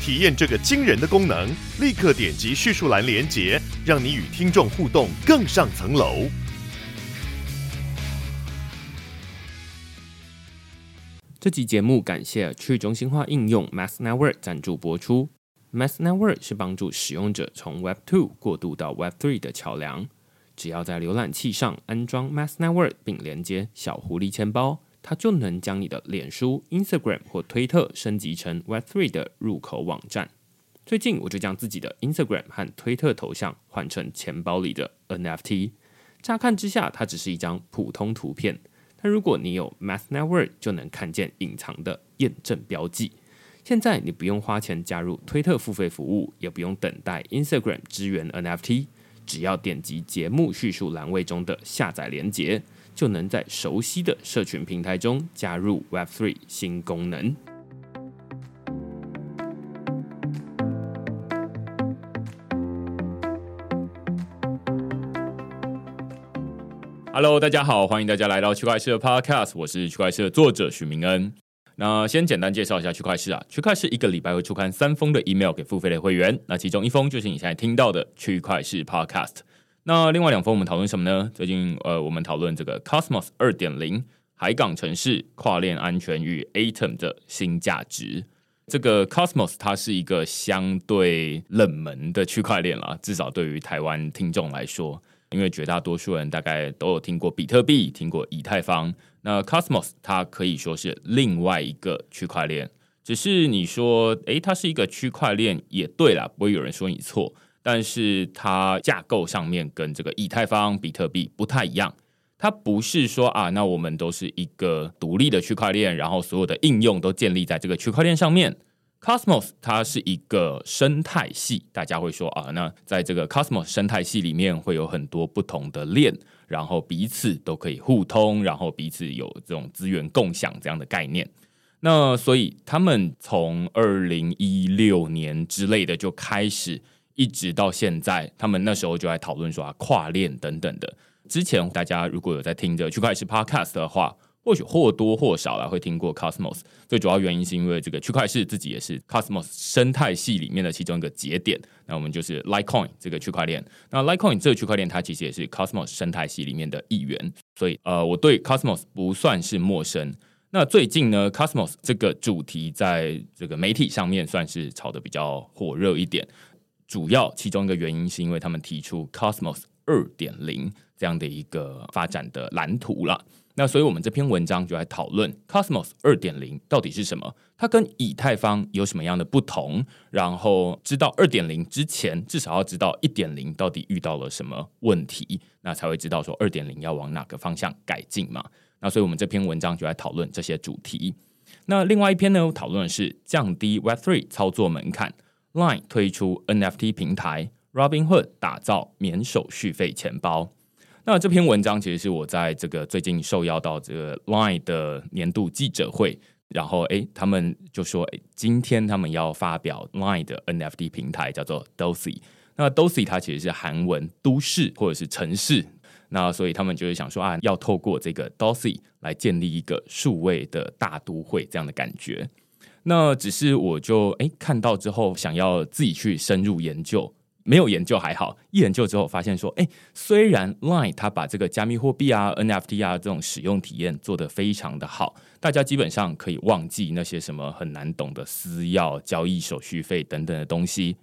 体验这个惊人的功能，立刻点击叙述栏连接，让你与听众互动更上层楼。这集节目感谢去中心化应用 Math Network 赞助播出。Math Network 是帮助使用者从 Web 2过渡到 Web 3的桥梁。只要在浏览器上安装 Math Network 并连接小狐狸钱包，它就能将你的脸书、Instagram 或推特升级成 Web 3的入口网站。最近我就将自己的 Instagram 和推特头像换成钱包里的 NFT。乍看之下，它只是一张普通图片。但如果你有 Math Network，就能看见隐藏的验证标记。现在你不用花钱加入推特付费服务，也不用等待 Instagram 支援 NFT，只要点击节目叙述栏位中的下载连接，就能在熟悉的社群平台中加入 Web3 新功能。Hello，大家好，欢迎大家来到区块势的 Podcast，我是区块势的作者许明恩。那先简单介绍一下区块势啊，区块势一个礼拜会出刊三封的 email 给付费的会员，那其中一封就是你现在听到的区块势 Podcast。那另外两封我们讨论什么呢？最近呃，我们讨论这个 Cosmos 二点零海港城市跨链安全与 Atom 的新价值。这个 Cosmos 它是一个相对冷门的区块链啦，至少对于台湾听众来说。因为绝大多数人大概都有听过比特币，听过以太坊，那 Cosmos 它可以说是另外一个区块链。只是你说，诶，它是一个区块链也对啦，不会有人说你错。但是它架构上面跟这个以太坊、比特币不太一样。它不是说啊，那我们都是一个独立的区块链，然后所有的应用都建立在这个区块链上面。Cosmos 它是一个生态系，大家会说啊，那在这个 Cosmos 生态系里面会有很多不同的链，然后彼此都可以互通，然后彼此有这种资源共享这样的概念。那所以他们从二零一六年之类的就开始，一直到现在，他们那时候就在讨论说啊，跨链等等的。之前大家如果有在听着区块势 Podcast 的话。或许或多或少啦会听过 Cosmos，最主要原因是因为这个区块势自己也是 Cosmos 生态系里面的其中一个节点。那我们就是 Litecoin 这个区块链，那 Litecoin 这个区块链它其实也是 Cosmos 生态系里面的一员，所以呃，我对 Cosmos 不算是陌生。那最近呢，Cosmos 这个主题在这个媒体上面算是炒得比较火热一点，主要其中一个原因是因为他们提出 Cosmos 二点零这样的一个发展的蓝图了。那所以，我们这篇文章就来讨论 Cosmos 二点零到底是什么？它跟以太坊有什么样的不同？然后知道二点零之前，至少要知道一点零到底遇到了什么问题，那才会知道说二点零要往哪个方向改进嘛。那所以，我们这篇文章就来讨论这些主题。那另外一篇呢，讨论的是降低 Web Three 操作门槛，Line 推出 NFT 平台，Robinhood 打造免手续费钱包。那这篇文章其实是我在这个最近受邀到这个 Line 的年度记者会，然后诶，他们就说，诶，今天他们要发表 Line 的 NFT 平台，叫做 DOSI。那 DOSI 它其实是韩文都市或者是城市，那所以他们就是想说啊，要透过这个 DOSI 来建立一个数位的大都会这样的感觉。那只是我就诶看到之后，想要自己去深入研究。没有研究还好，一研究之后发现说，哎，虽然 Line 它把这个加密货币啊、NFT 啊这种使用体验做得非常的好，大家基本上可以忘记那些什么很难懂的私钥、交易手续费等等的东西。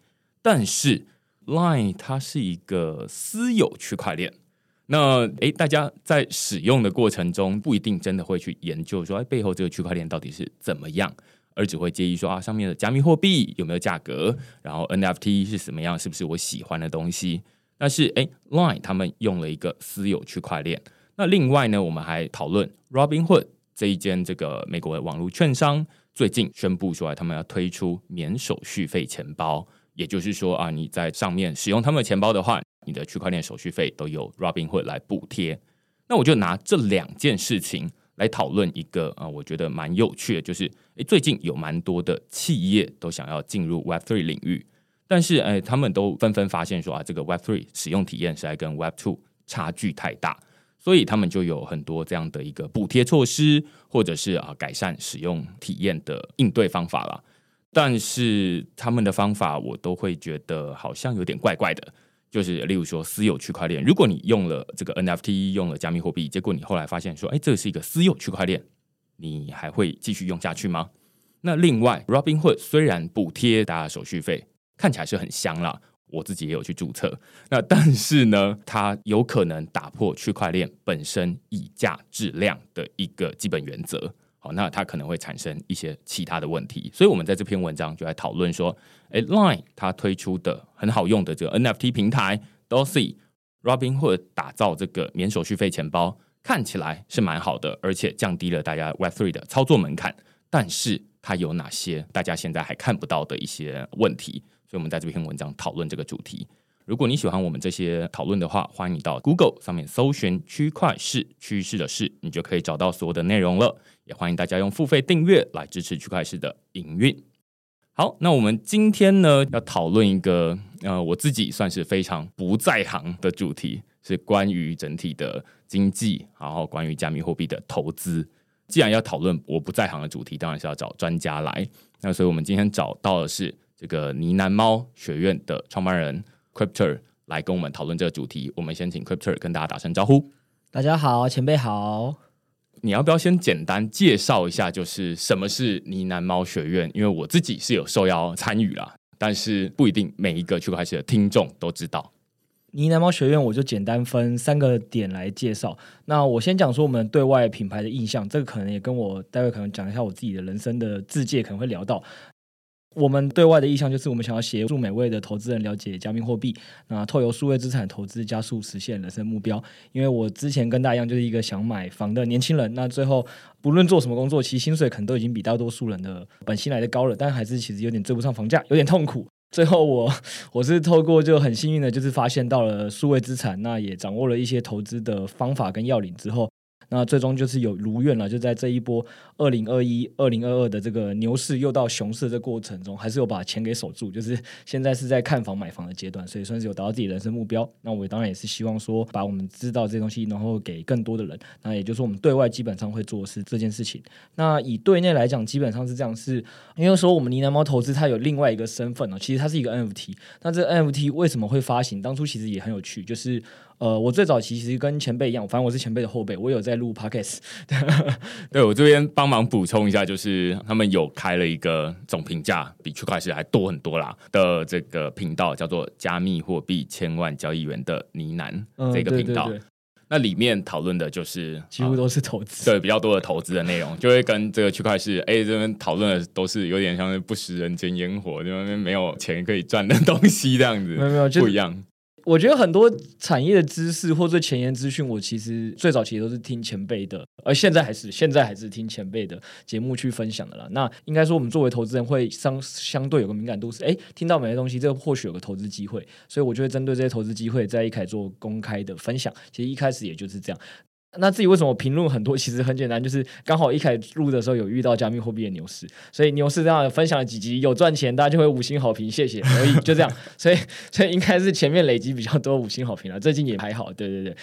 但是 Line 它是一个私有区块链，那诶，大家在使用的过程中不一定真的会去研究说，哎，背后这个区块链到底是怎么样。而只会介意说啊，上面的加密货币有没有价格，然后 NFT 是什么样，是不是我喜欢的东西？但是诶，Line 他们用了一个私有区块链。那另外呢，我们还讨论 Robinhood 这一间这个美国的网络券商，最近宣布出来，他们要推出免手续费钱包，也就是说啊，你在上面使用他们的钱包的话，你的区块链手续费都由 Robinhood 来补贴。那我就拿这两件事情来讨论一个啊，我觉得蛮有趣的，就是诶，最近有蛮多的企业都想要进入 Web3 领域，但是诶，他们都纷纷发现说啊，这个 Web3 使用体验实在跟 Web2 差距太大，所以他们就有很多这样的一个补贴措施，或者是啊改善使用体验的应对方法了。但是他们的方法我都会觉得好像有点怪怪的。就是例如说私有区块链，如果你用了这个 NFT，用了加密货币，结果你后来发现说，哎，这是一个私有区块链，你还会继续用下去吗？那另外，Robinhood 虽然补贴大家手续费，看起来是很香啦，我自己也有去注册，那但是呢，它有可能打破区块链本身以价质量的一个基本原则。那它可能会产生一些其他的问题，所以我们在这篇文章就来讨论说，诶，Line 它推出的很好用的这个 NFT 平台，Dosi，Robinhood 打造这个免手续费钱包，看起来是蛮好的，而且降低了大家 Web3 的操作门槛，但是它有哪些大家现在还看不到的一些问题？所以我们在这篇文章讨论这个主题。如果你喜欢我们这些讨论的话，欢迎你到 Google 上面搜寻“区块市趋势的势”，你就可以找到所有的内容了。也欢迎大家用付费订阅来支持区块市的营运。好，那我们今天呢要讨论一个呃，我自己算是非常不在行的主题，是关于整体的经济，然后关于加密货币的投资。既然要讨论我不在行的主题，当然是要找专家来。那所以我们今天找到的是这个呢喃猫学院的创办人。Cryptor 来跟我们讨论这个主题，我们先请 Cryptor 跟大家打声招呼。大家好，前辈好。你要不要先简单介绍一下，就是什么是呢喃猫学院？因为我自己是有受邀参与啦，但是不一定每一个区块链的听众都知道。呢喃猫学院，我就简单分三个点来介绍。那我先讲说我们对外品牌的印象，这个可能也跟我待会可能讲一下我自己的人生的自介，可能会聊到。我们对外的意向就是，我们想要协助每位的投资人了解加密货币，那透过数位资产投资加速实现人生目标。因为我之前跟大家一样，就是一个想买房的年轻人，那最后不论做什么工作，其实薪水可能都已经比大多数人的本薪来的高了，但还是其实有点追不上房价，有点痛苦。最后我我是透过就很幸运的，就是发现到了数位资产，那也掌握了一些投资的方法跟要领之后。那最终就是有如愿了，就在这一波二零二一、二零二二的这个牛市又到熊市的过程中，还是有把钱给守住。就是现在是在看房买房的阶段，所以算是有达到自己人生目标。那我当然也是希望说，把我们知道这东西，然后给更多的人。那也就是说，我们对外基本上会做的是这件事情。那以对内来讲，基本上是这样，是因为说我们呢喃猫投资它有另外一个身份哦，其实它是一个 NFT。那这 NFT 为什么会发行？当初其实也很有趣，就是。呃，我最早其实跟前辈一样，反正我是前辈的后辈，我有在录 Podcast。对，我这边帮忙补充一下，就是他们有开了一个总评价比区块链还多很多啦的这个频道，叫做“加密货币千万交易员的呢喃”这个频道。嗯、对对对，那里面讨论的就是几乎都是投资，对，比较多的投资的内容，就会跟这个区块链哎这边讨论的都是有点像是不食人间烟火，因为没有钱可以赚的东西这样子，没有没有不一样。我觉得很多产业的知识或者前沿资讯，我其实最早其实都是听前辈的，而现在还是现在还是听前辈的节目去分享的啦。那应该说，我们作为投资人会相相对有个敏感度是，哎，听到某些东西，这个或许有个投资机会，所以我就会针对这些投资机会，在一开始做公开的分享。其实一开始也就是这样。那自己为什么评论很多？其实很简单，就是刚好一开始录的时候有遇到加密货币的牛市，所以牛市这样分享了几集有赚钱，大家就会五星好评，谢谢所以，就这样。所以所以应该是前面累积比较多五星好评了，最近也还好，对对对。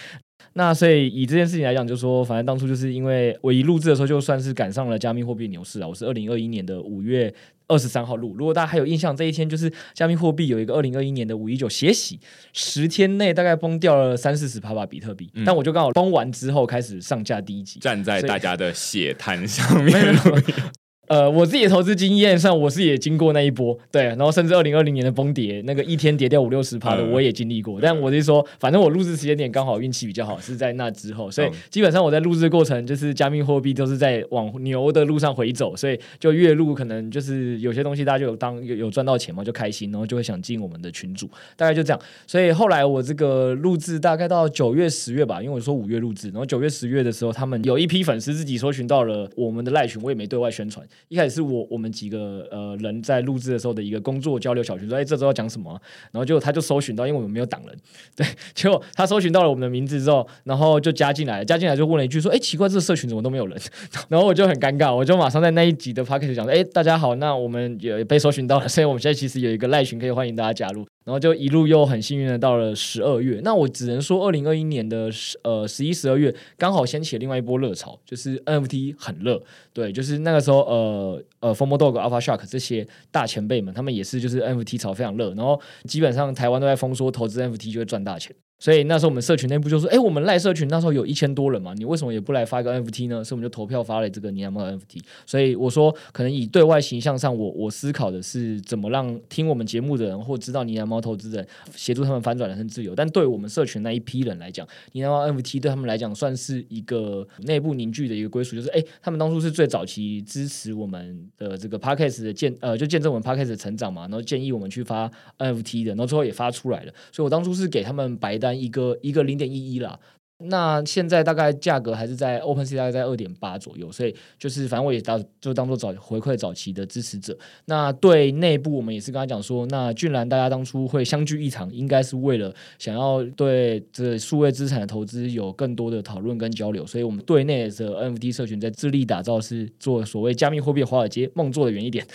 那所以以这件事情来讲，就是说反正当初就是因为我一录制的时候就算是赶上了加密货币牛市啊，我是二零二一年的五月二十三号录。如果大家还有印象，这一天就是加密货币有一个二零二一年的五一九血洗，十天内大概崩掉了三四十趴吧比特币。嗯、但我就刚好崩完之后开始上架第一集，站在大家的血滩上面。呃，我自己的投资经验上，我是也经过那一波，对，然后甚至二零二零年的崩跌，那个一天跌掉五六十趴的，我也经历过。但我是说，反正我录制时间点刚好运气比较好，是在那之后，所以基本上我在录制过程就是加密货币都是在往牛的路上回走，所以就月入可能就是有些东西大家就有当有有赚到钱嘛，就开心，然后就会想进我们的群组，大概就这样。所以后来我这个录制大概到九月十月吧，因为我说五月录制，然后九月十月的时候，他们有一批粉丝自己搜寻到了我们的赖群，我也没对外宣传。一开始是我我们几个呃人在录制的时候的一个工作交流小群，说哎这周要讲什么、然后就他就搜寻到，因为我们没有挡人，对，结果他搜寻到了我们的名字之后，然后就加进来，加进来就问了一句说，哎奇怪，这个社群怎么都没有人？然后我就很尴尬，我就马上在那一集的 podcast 讲说，哎大家好，那我们也被搜寻到了，所以我们现在其实有一个赖群可以欢迎大家加入。然后就一路又很幸运的到了十二月，那我只能说，二零二一年的十呃十一、十二月刚好掀起了另外一波热潮，就是 NFT 很热，对，就是那个时候呃呃 f o r m o Dog、Alpha Shark 这些大前辈们，他们也是就是 NFT 潮非常热，然后基本上台湾都在封说投资 NFT 就会赚大钱。所以那时候我们社群内部就说：“哎，我们赖社群那时候有一千多人嘛，你为什么也不来发一个 NFT 呢？”所以我们就投票发了这个呢喃猫 NFT。所以我说，可能以对外形象上，我我思考的是怎么让听我们节目的人或知道呢喃猫投资人协助他们翻转人生自由。但对我们社群那一批人来讲，呢喃猫 NFT 对他们来讲算是一个内部凝聚的一个归属，就是哎，他们当初是最早期支持我们的这个 Podcast 的见呃，就见证我们 Podcast 的成长嘛，然后建议我们去发 NFT 的，然后最后也发出来了。所以我当初是给他们白单。一个一个零点一一了。那现在大概价格还是在 OpenSea 大概在二点八左右，所以就是反正我也当就当做早回馈早期的支持者。那对内部我们也是跟他讲说，那俊然大家当初会相聚一场，应该是为了想要对这数位资产的投资有更多的讨论跟交流。所以我们对内的 NFT 社群在致力打造是做所谓加密货币华尔街，梦做的远一点，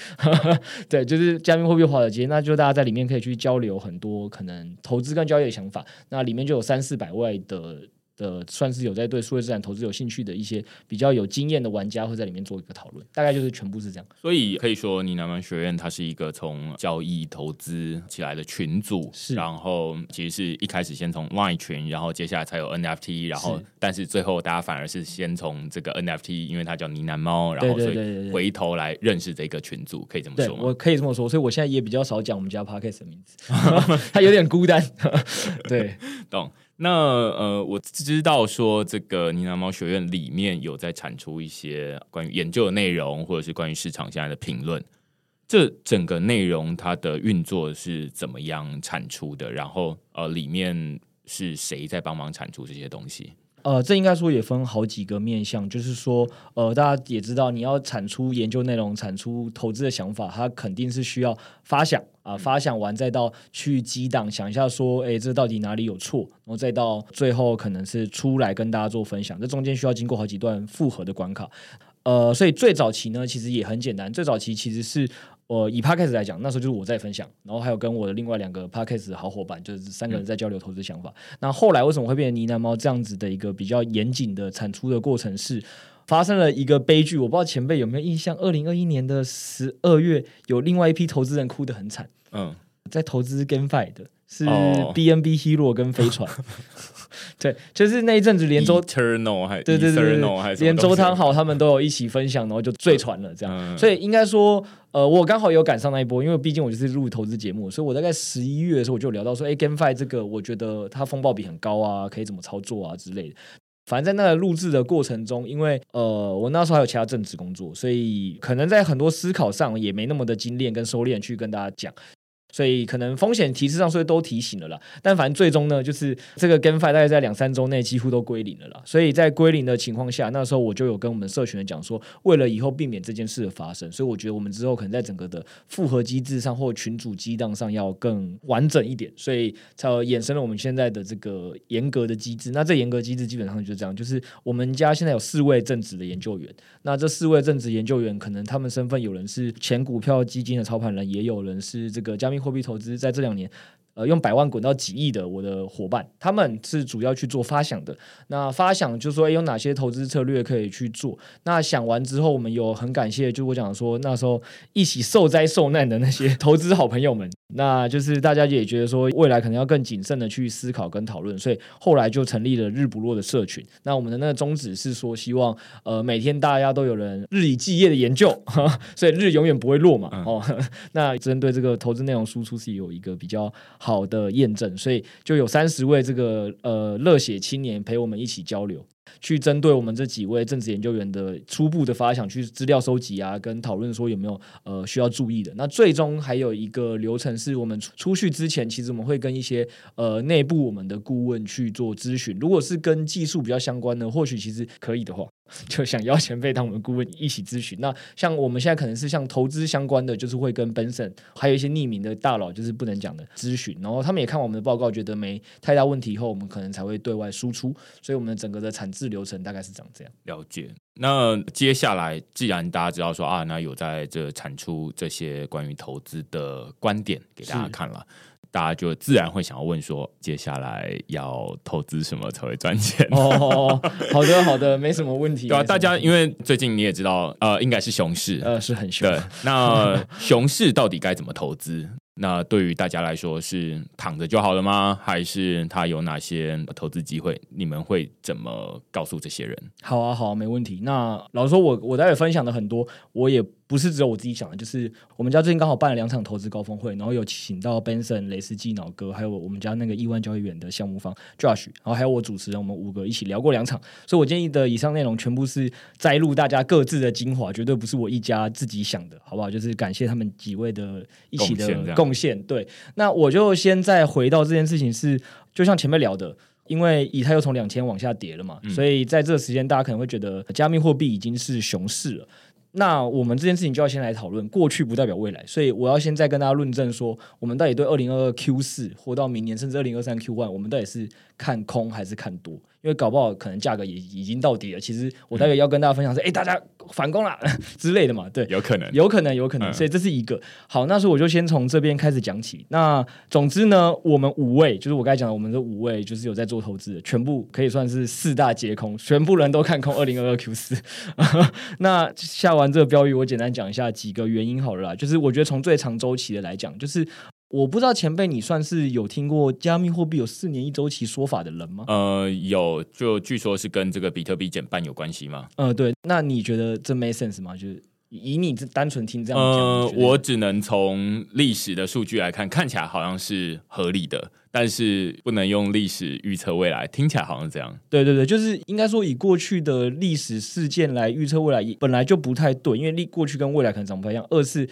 对，就是加密货币华尔街，那就大家在里面可以去交流很多可能投资跟交易的想法。那里面就有三四百位的。的算是有在对数位资产投资有兴趣的一些比较有经验的玩家会在里面做一个讨论，大概就是全部是这样。所以可以说，呢喃猫学院它是一个从交易投资起来的群组，是。然后其实是一开始先从 Line 群，然后接下来才有 NFT，然后但是最后大家反而是先从这个 NFT，因为它叫呢喃猫，然后所以回头来认识这个群组，可以这么说吗？我可以这么说，所以我现在也比较少讲我们家 Podcast 的名字，它有点孤单。对，懂。那呃，我知道说这个尼拿猫学院里面有在产出一些关于研究的内容，或者是关于市场现在的评论。这整个内容它的运作是怎么样产出的？然后呃，里面是谁在帮忙产出这些东西？呃，这应该说也分好几个面向，就是说，呃，大家也知道，你要产出研究内容、产出投资的想法，它肯定是需要发想啊、呃，发想完再到去激荡，想一下说，哎，这到底哪里有错，然后再到最后可能是出来跟大家做分享，这中间需要经过好几段复合的关卡。呃，所以最早期呢，其实也很简单，最早期其实是。我、呃、以 Podcast 来讲，那时候就是我在分享，然后还有跟我的另外两个 Podcast 好伙伴，就是三个人在交流投资想法。嗯、那后来为什么会变成呢喃猫这样子的一个比较严谨的产出的过程是？是发生了一个悲剧，我不知道前辈有没有印象？二零二一年的十二月，有另外一批投资人哭得很惨。嗯，在投资 GameFi 的是 BNB Hero 跟飞船。哦 对，就是那一阵子连周 Eternal 还对对对，对，连周汤豪他们都有一起分享，然后就最传了这样。嗯、所以应该说，呃，我刚好有赶上那一波，因为毕竟我就是录投资节目，所以我大概十一月的时候我就聊到说，哎，GameFi 这个我觉得它风暴比很高啊，可以怎么操作啊之类的。反正在那个录制的过程中，因为呃，我那时候还有其他正职工作，所以可能在很多思考上也没那么的精炼跟收敛去跟大家讲。所以可能风险提示上，所以都提醒了啦。但反正最终呢，就是这个 GameFi 大概在两三周内几乎都归零了啦。所以在归零的情况下，那时候我就有跟我们社群讲说，为了以后避免这件事的发生，所以我觉得我们之后可能在整个的复合机制上或群组激荡上要更完整一点，所以才衍生了我们现在的这个严格的机制。那这严格机制基本上就是这样，就是我们家现在有四位正职的研究员。那这四位正职研究员，可能他们身份有人是前股票基金的操盘人，也有人是这个加密。货币投资在这两年，呃，用百万滚到几亿的我的伙伴，他们是主要去做发想的。那发想就是说，哎，有哪些投资策略可以去做？那想完之后，我们有很感谢，就我讲说那时候一起受灾受难的那些 投资好朋友们。那就是大家也觉得说，未来可能要更谨慎的去思考跟讨论，所以后来就成立了日不落的社群。那我们的那个宗旨是说，希望呃每天大家都有人日以继夜的研究，所以日永远不会落嘛。哦，那针对这个投资内容输出是有一个比较好的验证，所以就有三十位这个呃热血青年陪我们一起交流。去针对我们这几位政治研究员的初步的发想，去资料收集啊，跟讨论说有没有呃需要注意的。那最终还有一个流程是我们出出去之前，其实我们会跟一些呃内部我们的顾问去做咨询。如果是跟技术比较相关的，或许其实可以的话，就想邀前辈当我们顾问一起咨询。那像我们现在可能是像投资相关的，就是会跟 Benson 还有一些匿名的大佬，就是不能讲的咨询。然后他们也看完我们的报告，觉得没太大问题以后，我们可能才会对外输出。所以我们整个的产制流程大概是长这样。了解。那接下来，既然大家知道说啊，那有在这产出这些关于投资的观点给大家看了。大家就自然会想要问说，接下来要投资什么才会赚钱？哦，好的，好的，没什么问题。对啊，大家因为最近你也知道，呃，应该是熊市，呃，是很熊。对，那熊市到底该怎么投资？那对于大家来说是躺着就好了吗？还是他有哪些投资机会？你们会怎么告诉这些人？好啊，好啊，没问题。那老实说，我我待会分享的很多，我也。不是只有我自己想的，就是我们家最近刚好办了两场投资高峰会，然后有请到 Benson、雷斯基、脑哥，还有我们家那个亿万交易员的项目方 Josh，然后还有我主持人，我们五个一起聊过两场。所以我建议的以上内容全部是摘录大家各自的精华，绝对不是我一家自己想的，好不好？就是感谢他们几位的一起的贡献。对，那我就先再回到这件事情是，就像前面聊的，因为以太又从两千往下跌了嘛，嗯、所以在这个时间大家可能会觉得加密货币已经是熊市了。那我们这件事情就要先来讨论，过去不代表未来，所以我要先再跟大家论证说，我们到底对二零二二 Q 四或到明年甚至二零二三 Q one，我们到底是看空还是看多？因为搞不好可能价格也已经到底了。其实我待会要跟大家分享是，哎、嗯，大家反攻了之类的嘛。对，有可能，有可能，有可能。所以这是一个、嗯、好。那所以我就先从这边开始讲起。那总之呢，我们五位就是我刚才讲的，我们这五位就是有在做投资的，全部可以算是四大皆空，全部人都看空二零二二 Q 四。那下完这个标语，我简单讲一下几个原因好了啦。就是我觉得从最长周期的来讲，就是。我不知道前辈，你算是有听过加密货币有四年一周期说法的人吗？呃，有，就据说是跟这个比特币减半有关系吗？呃，对，那你觉得这 make sense 吗？就是以你这单纯听这样讲，呃，我只能从历史的数据来看，看起来好像是合理的，但是不能用历史预测未来，听起来好像这样。对对对，就是应该说以过去的历史事件来预测未来，本来就不太对，因为历过去跟未来可能长不太一样。二是。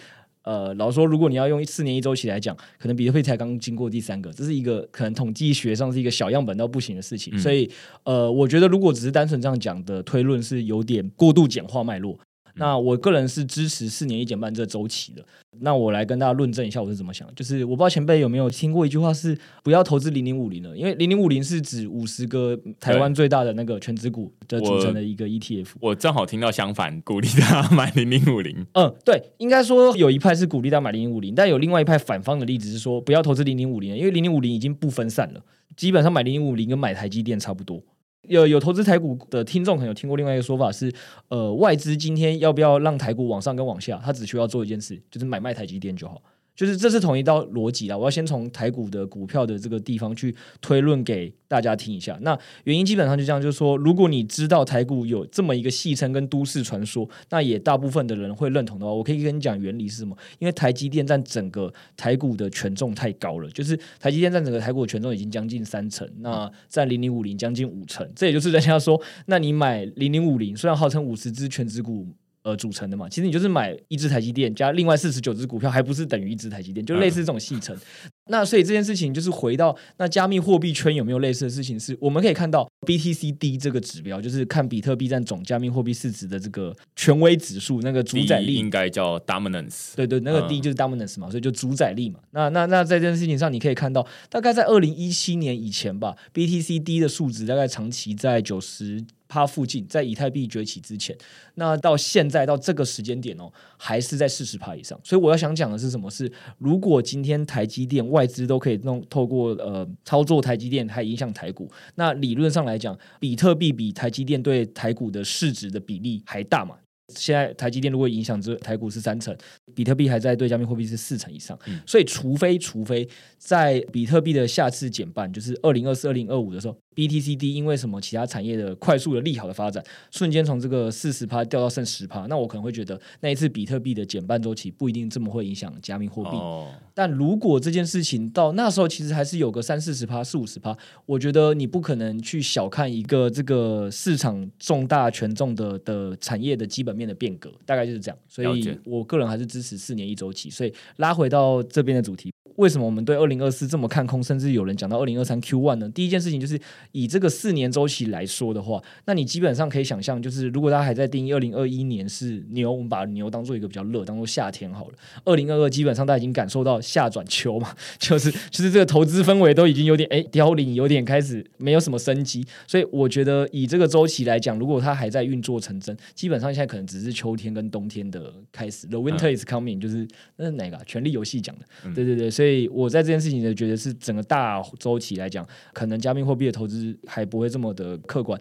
呃，老实说，如果你要用四年一周期来讲，可能比特币才刚经过第三个，这是一个可能统计学上是一个小样本到不行的事情。嗯、所以，呃，我觉得如果只是单纯这样讲的推论是有点过度简化脉络。那我个人是支持四年一减半这周期的。那我来跟大家论证一下我是怎么想。就是我不知道前辈有没有听过一句话是不要投资零零五零的，因为零零五零是指五十个台湾最大的那个权值股的组成的一个 ETF。我，我正好听到相反，鼓励大家买零零五零。嗯，对，应该说有一派是鼓励大家买零零五零，但有另外一派反方的例子是说不要投资零零五零，因为零零五零已经不分散了，基本上买零零五零跟买台积电差不多。有有投资台股的听众可能有听过另外一个说法是，呃，外资今天要不要让台股往上跟往下，他只需要做一件事，就是买卖台积电就好。就是这是同一道逻辑啦，我要先从台股的股票的这个地方去推论给大家听一下。那原因基本上就这样，就是说，如果你知道台股有这么一个戏称跟都市传说，那也大部分的人会认同的话，我可以跟你讲原理是什么？因为台积电占整个台股的权重太高了，就是台积电占整个台股的权重已经将近三成，那占零零五零将近五成，这也就是人家说，那你买零零五零，虽然号称五十只全值股。呃，组成的嘛，其实你就是买一只台积电加另外四十九只股票，还不是等于一只台积电，就类似这种戏称。嗯、那所以这件事情就是回到那加密货币圈有没有类似的事情是？是我们可以看到 BTCD 这个指标，就是看比特币占总加密货币市值的这个权威指数，那个主宰力应该叫 dominance。对对，那个 D 就是 dominance 嘛，嗯、所以就主宰力嘛。那那那在这件事情上，你可以看到，大概在二零一七年以前吧，BTCD 的数值大概长期在九十。趴附近，在以太币崛起之前，那到现在到这个时间点哦，还是在四十趴以上。所以我要想讲的是什么？是如果今天台积电外资都可以弄透过呃操作台积电，还影响台股，那理论上来讲，比特币比台积电对台股的市值的比例还大嘛？现在台积电如果影响这台股是三成，比特币还在对加密货币是四成以上，所以除非除非在比特币的下次减半，就是二零二四、二零二五的时候，BTCD 因为什么其他产业的快速的利好的发展，瞬间从这个四十趴掉到剩十趴，那我可能会觉得那一次比特币的减半周期不一定这么会影响加密货币。哦、但如果这件事情到那时候其实还是有个三四十趴、四五十趴，我觉得你不可能去小看一个这个市场重大权重的的产业的基本面的变革大概就是这样，所以我个人还是支持四年一周期。所以拉回到这边的主题，为什么我们对二零二四这么看空，甚至有人讲到二零二三 Q one 呢？第一件事情就是以这个四年周期来说的话，那你基本上可以想象，就是如果大家还在定义二零二一年是牛，我们把牛当做一个比较热，当做夏天好了。二零二二基本上大家已经感受到夏转秋嘛，就是就是这个投资氛围都已经有点哎凋零，有点开始没有什么生机。所以我觉得以这个周期来讲，如果它还在运作成真，基本上现在可能只是秋天跟冬天的开始。The winter is coming，就是那是哪个、啊？权力游戏讲的，嗯、对对对。所以我在这件事情呢，觉得是整个大周期来讲，可能加密货币的投资还不会这么的客观。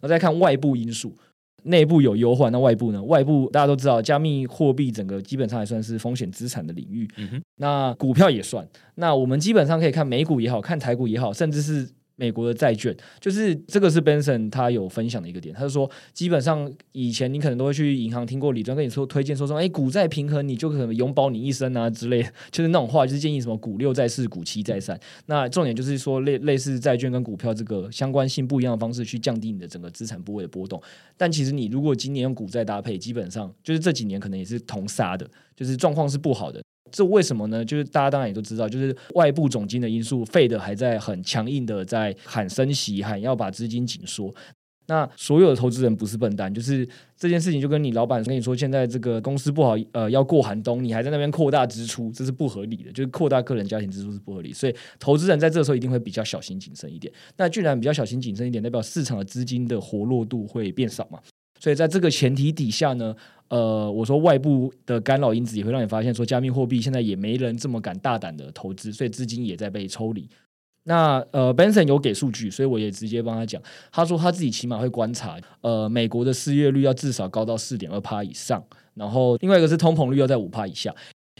那再看外部因素，内部有忧患，那外部呢？外部大家都知道，加密货币整个基本上还算是风险资产的领域。嗯，那股票也算。那我们基本上可以看美股也好看台股也好，甚至是。美国的债券，就是这个是 Benson 他有分享的一个点，他就说，基本上以前你可能都会去银行听过李专跟你说推荐说说，哎，股债平衡，你就可能永保你一生啊之类，就是那种话，就是建议什么股六在四，股七在三。那重点就是说类类似债券跟股票这个相关性不一样的方式去降低你的整个资产部位的波动。但其实你如果今年用股债搭配，基本上就是这几年可能也是同杀的，就是状况是不好的。这为什么呢？就是大家当然也都知道，就是外部总经的因素，Fed 还在很强硬的在喊升息，喊要把资金紧缩。那所有的投资人不是笨蛋，就是这件事情就跟你老板跟你说，现在这个公司不好，呃，要过寒冬，你还在那边扩大支出，这是不合理的，就是扩大个人家庭支出是不合理。所以投资人在这个时候一定会比较小心谨慎一点。那既然比较小心谨慎一点，代表市场的资金的活络度会变少嘛？所以在这个前提底下呢，呃，我说外部的干扰因子也会让你发现，说加密货币现在也没人这么敢大胆的投资，所以资金也在被抽离。那呃，Benson 有给数据，所以我也直接帮他讲，他说他自己起码会观察，呃，美国的失业率要至少高到四点二趴以上，然后另外一个是通膨率要在五趴以下，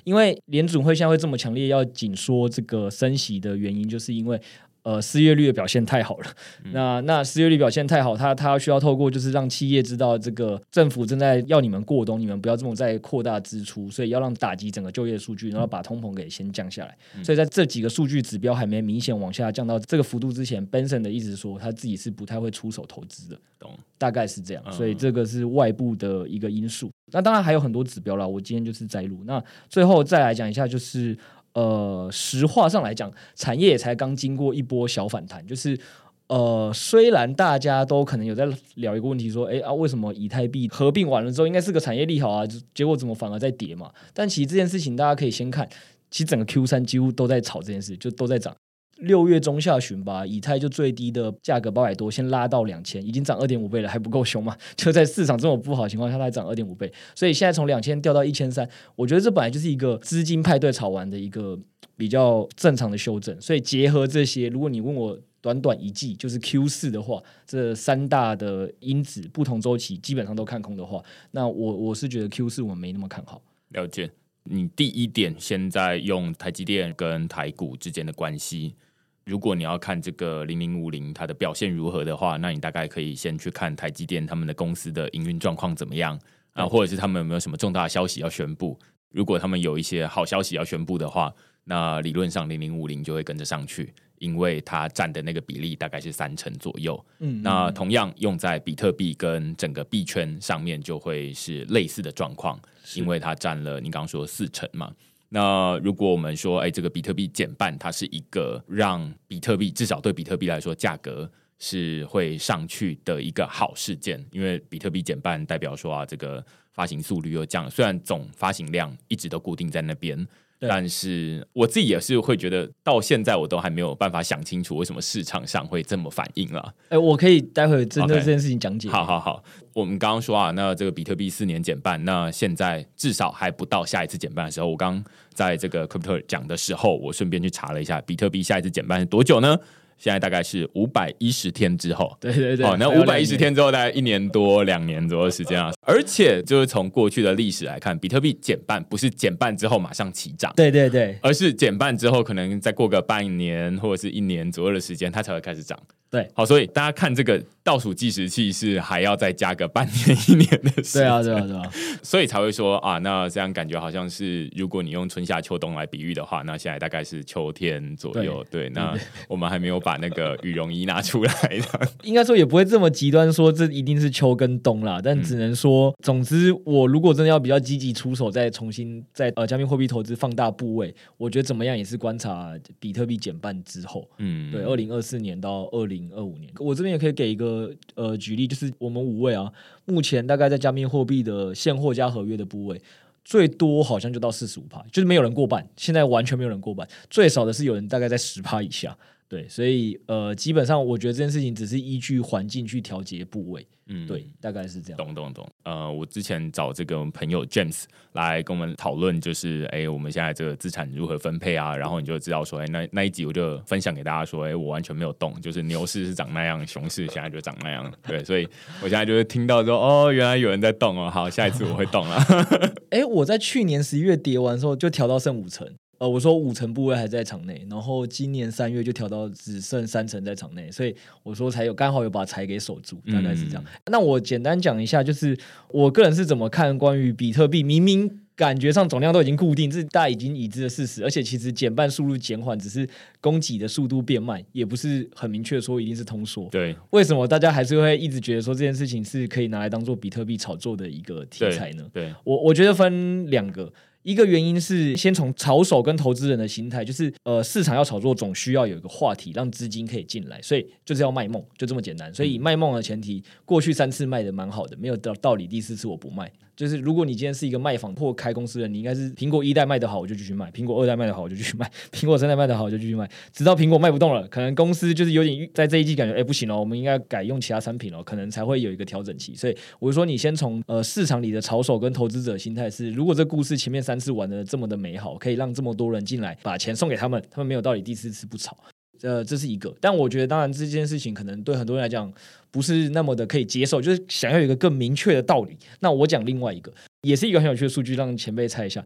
因为联准会现在会这么强烈要紧缩这个升息的原因，就是因为。呃，失业率的表现太好了，嗯、那那失业率表现太好，他他需要透过就是让企业知道这个政府正在要你们过冬，你们不要这么再扩大支出，所以要让打击整个就业数据，然后把通膨给先降下来。嗯、所以在这几个数据指标还没明显往下降到这个幅度之前，Benson 的意思说他自己是不太会出手投资的，懂？大概是这样，所以这个是外部的一个因素。嗯、那当然还有很多指标啦，我今天就是摘录。那最后再来讲一下就是。呃，实话上来讲，产业也才刚经过一波小反弹。就是，呃，虽然大家都可能有在聊一个问题，说，哎啊，为什么以太币合并完了之后，应该是个产业利好啊？结果怎么反而在跌嘛？但其实这件事情，大家可以先看，其实整个 Q 三几乎都在炒这件事，就都在涨。六月中下旬吧，以太就最低的价格八百多，先拉到两千，已经涨二点五倍了，还不够凶吗？就在市场这么不好的情况下，它涨二点五倍，所以现在从两千掉到一千三，我觉得这本来就是一个资金派对炒完的一个比较正常的修正。所以结合这些，如果你问我短短一季就是 Q 四的话，这三大的因子不同周期基本上都看空的话，那我我是觉得 Q 四我没那么看好。了解，你第一点现在用台积电跟台股之间的关系。如果你要看这个零零五零它的表现如何的话，那你大概可以先去看台积电他们的公司的营运状况怎么样啊，或者是他们有没有什么重大消息要宣布。如果他们有一些好消息要宣布的话，那理论上零零五零就会跟着上去，因为它占的那个比例大概是三成左右。嗯，那同样用在比特币跟整个币圈上面就会是类似的状况，因为它占了你刚刚说四成嘛。那如果我们说，哎，这个比特币减半，它是一个让比特币至少对比特币来说价格是会上去的一个好事件，因为比特币减半代表说啊，这个发行速率又降，虽然总发行量一直都固定在那边。但是我自己也是会觉得，到现在我都还没有办法想清楚为什么市场上会这么反应了。哎、欸，我可以待会针对这件事情讲解。Okay. 好好好，我们刚刚说啊，那这个比特币四年减半，那现在至少还不到下一次减半的时候。我刚在这个 Crypto 讲的时候，我顺便去查了一下，比特币下一次减半是多久呢？现在大概是五百一十天之后，对对对，哦，那五百一十天之后大概一年多两年左右的时间啊，而且就是从过去的历史来看，比特币减半不是减半之后马上起涨，对对对，而是减半之后可能再过个半年或者是一年左右的时间，它才会开始涨。对，好，所以大家看这个倒数计时器是还要再加个半年一年的时间，对啊，对啊，对啊，所以才会说啊，那这样感觉好像是如果你用春夏秋冬来比喻的话，那现在大概是秋天左右。对，对，那我们还没有把那个羽绒衣拿出来。的，应该说也不会这么极端，说这一定是秋跟冬啦，但只能说说，总之我如果真的要比较积极出手，再重新在呃加密货币投资放大部位，我觉得怎么样也是观察比特币减半之后，嗯，对，二零二四年到二零二五年，我这边也可以给一个呃举例，就是我们五位啊，目前大概在加密货币的现货加合约的部位。最多好像就到四十五趴，就是没有人过半，现在完全没有人过半，最少的是有人大概在十趴以下。对，所以呃，基本上我觉得这件事情只是依据环境去调节部位，嗯，对，大概是这样。懂懂懂。呃，我之前找这个朋友 James 来跟我们讨论，就是哎，我们现在这个资产如何分配啊？然后你就知道说，哎，那那一集我就分享给大家说，哎，我完全没有动，就是牛市是长那样，熊市现在就长那样。对，所以我现在就是听到说，哦，原来有人在动哦，好，下一次我会动了。哎，我在去年十一月跌完之后就调到剩五成。呃，我说五成部位还在场内，然后今年三月就调到只剩三成在场内，所以我说才有刚好有把财给守住，大概是这样。嗯、那我简单讲一下，就是我个人是怎么看关于比特币，明明感觉上总量都已经固定，这是大家已经已知的事实，而且其实减半速度减缓，只是供给的速度变慢，也不是很明确说一定是通缩。对，为什么大家还是会一直觉得说这件事情是可以拿来当做比特币炒作的一个题材呢？对，对我我觉得分两个。一个原因是先从炒手跟投资人的心态，就是呃市场要炒作，总需要有一个话题让资金可以进来，所以就是要卖梦，就这么简单。所以以卖梦的前提，过去三次卖的蛮好的，没有道道理第四次我不卖。就是如果你今天是一个卖房或开公司的，你应该是苹果一代卖得好，我就继续卖；苹果二代卖得好，我就继续卖；苹果三代卖得好，我就继续卖，直到苹果卖不动了，可能公司就是有点在这一季感觉，哎，不行了，我们应该改用其他产品了，可能才会有一个调整期。所以我就说，你先从呃市场里的炒手跟投资者心态是，如果这故事前面三次玩的这么的美好，可以让这么多人进来把钱送给他们，他们没有道理第四次不炒。呃，这是一个，但我觉得当然这件事情可能对很多人来讲不是那么的可以接受，就是想要有一个更明确的道理。那我讲另外一个。也是一个很有趣的数据，让前辈猜一下。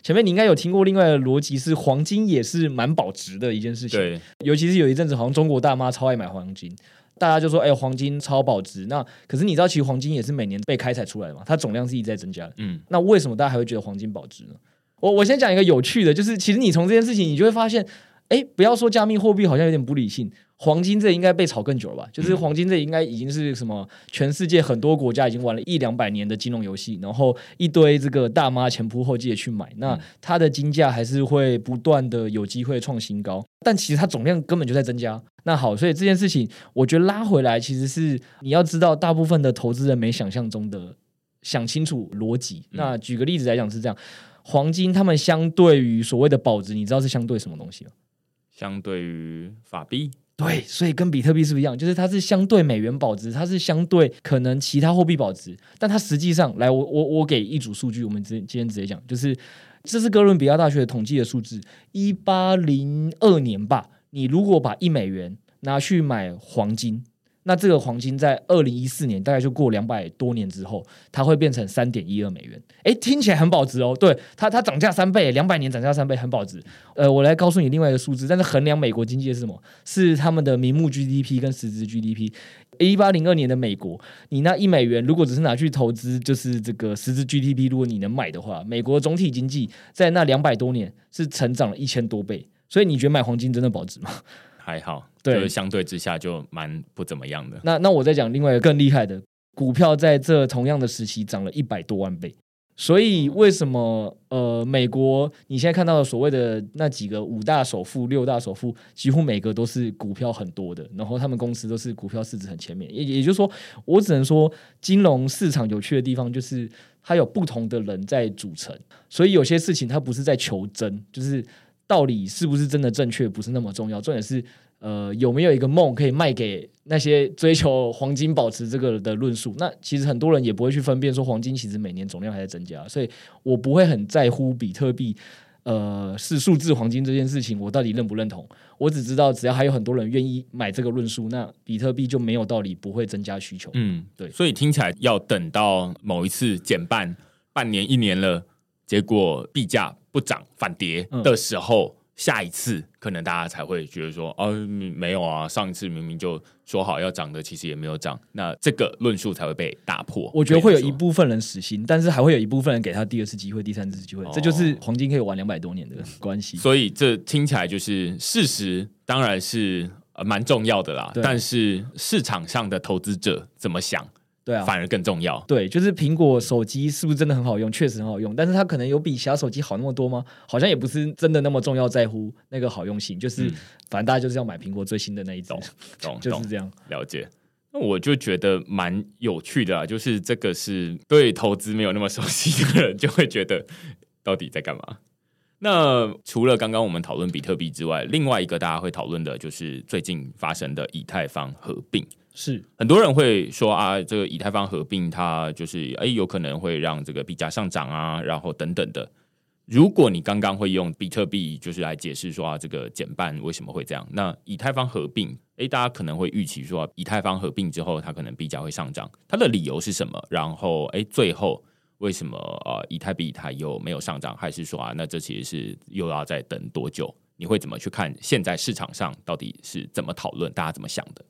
前辈，你应该有听过另外的逻辑，是黄金也是蛮保值的一件事情。对，尤其是有一阵子，好像中国大妈超爱买黄金，大家就说：“哎、欸，黄金超保值。”那可是你知道，其实黄金也是每年被开采出来的嘛，它总量是一直在增加的。嗯，那为什么大家还会觉得黄金保值呢？我我先讲一个有趣的，就是其实你从这件事情，你就会发现，哎、欸，不要说加密货币好像有点不理性。黄金这应该被炒更久了吧？就是黄金这应该已经是什么？全世界很多国家已经玩了一两百年的金融游戏，然后一堆这个大妈前仆后继的去买，那它的金价还是会不断的有机会创新高。但其实它总量根本就在增加。那好，所以这件事情我觉得拉回来其实是你要知道，大部分的投资人没想象中的想清楚逻辑。那举个例子来讲是这样，黄金他们相对于所谓的保值，你知道是相对什么东西吗？相对于法币。对，所以跟比特币是不是一样？就是它是相对美元保值，它是相对可能其他货币保值，但它实际上，来，我我我给一组数据，我们直今天直接讲，就是这是哥伦比亚大学统计的数字，一八零二年吧，你如果把一美元拿去买黄金。那这个黄金在二零一四年，大概就过两百多年之后，它会变成三点一二美元。诶，听起来很保值哦。对，它它涨价三倍，两百年涨价三倍，很保值。呃，我来告诉你另外一个数字，但是衡量美国经济的是什么？是他们的名目 GDP 跟实质 GDP。一八零二年的美国，你那一美元如果只是拿去投资，就是这个实质 GDP，如果你能买的话，美国总体经济在那两百多年是成长了一千多倍。所以你觉得买黄金真的保值吗？还好，对，就是相对之下就蛮不怎么样的。那那我再讲另外一个更厉害的，股票在这同样的时期涨了一百多万倍。所以为什么呃，美国你现在看到的所谓的那几个五大首富、六大首富，几乎每个都是股票很多的，然后他们公司都是股票市值很前面。也也就是说，我只能说，金融市场有趣的地方就是它有不同的人在组成，所以有些事情它不是在求真，就是。道理是不是真的正确不是那么重要，重点是呃有没有一个梦可以卖给那些追求黄金保持这个的论述。那其实很多人也不会去分辨说黄金其实每年总量还在增加，所以我不会很在乎比特币呃是数字黄金这件事情，我到底认不认同？我只知道只要还有很多人愿意买这个论述，那比特币就没有道理不会增加需求。嗯，对。所以听起来要等到某一次减半半年一年了，结果币价。不涨反跌的时候，嗯、下一次可能大家才会觉得说，哦，没有啊，上一次明明就说好要涨的，其实也没有涨，那这个论述才会被打破。我觉得会有一部分人死心，但是还会有一部分人给他第二次机会、第三次机会，哦、这就是黄金可以玩两百多年的关系。所以这听起来就是事实，当然是蛮重要的啦。但是市场上的投资者怎么想？对啊，反而更重要。对，就是苹果手机是不是真的很好用？确实很好用，但是它可能有比其他手机好那么多吗？好像也不是真的那么重要，在乎那个好用性。就是、嗯、反正大家就是要买苹果最新的那一种，懂，就是这样。了解。那我就觉得蛮有趣的啊，就是这个是对投资没有那么熟悉的人就会觉得到底在干嘛？那除了刚刚我们讨论比特币之外，另外一个大家会讨论的就是最近发生的以太坊合并。是很多人会说啊，这个以太坊合并，它就是哎，有可能会让这个币价上涨啊，然后等等的。如果你刚刚会用比特币就是来解释说啊，这个减半为什么会这样？那以太坊合并，哎，大家可能会预期说，以太坊合并之后，它可能币价会上涨，它的理由是什么？然后哎，最后为什么呃，以太币它又没有上涨？还是说啊，那这其实是又要再等多久？你会怎么去看？现在市场上到底是怎么讨论？大家怎么想的？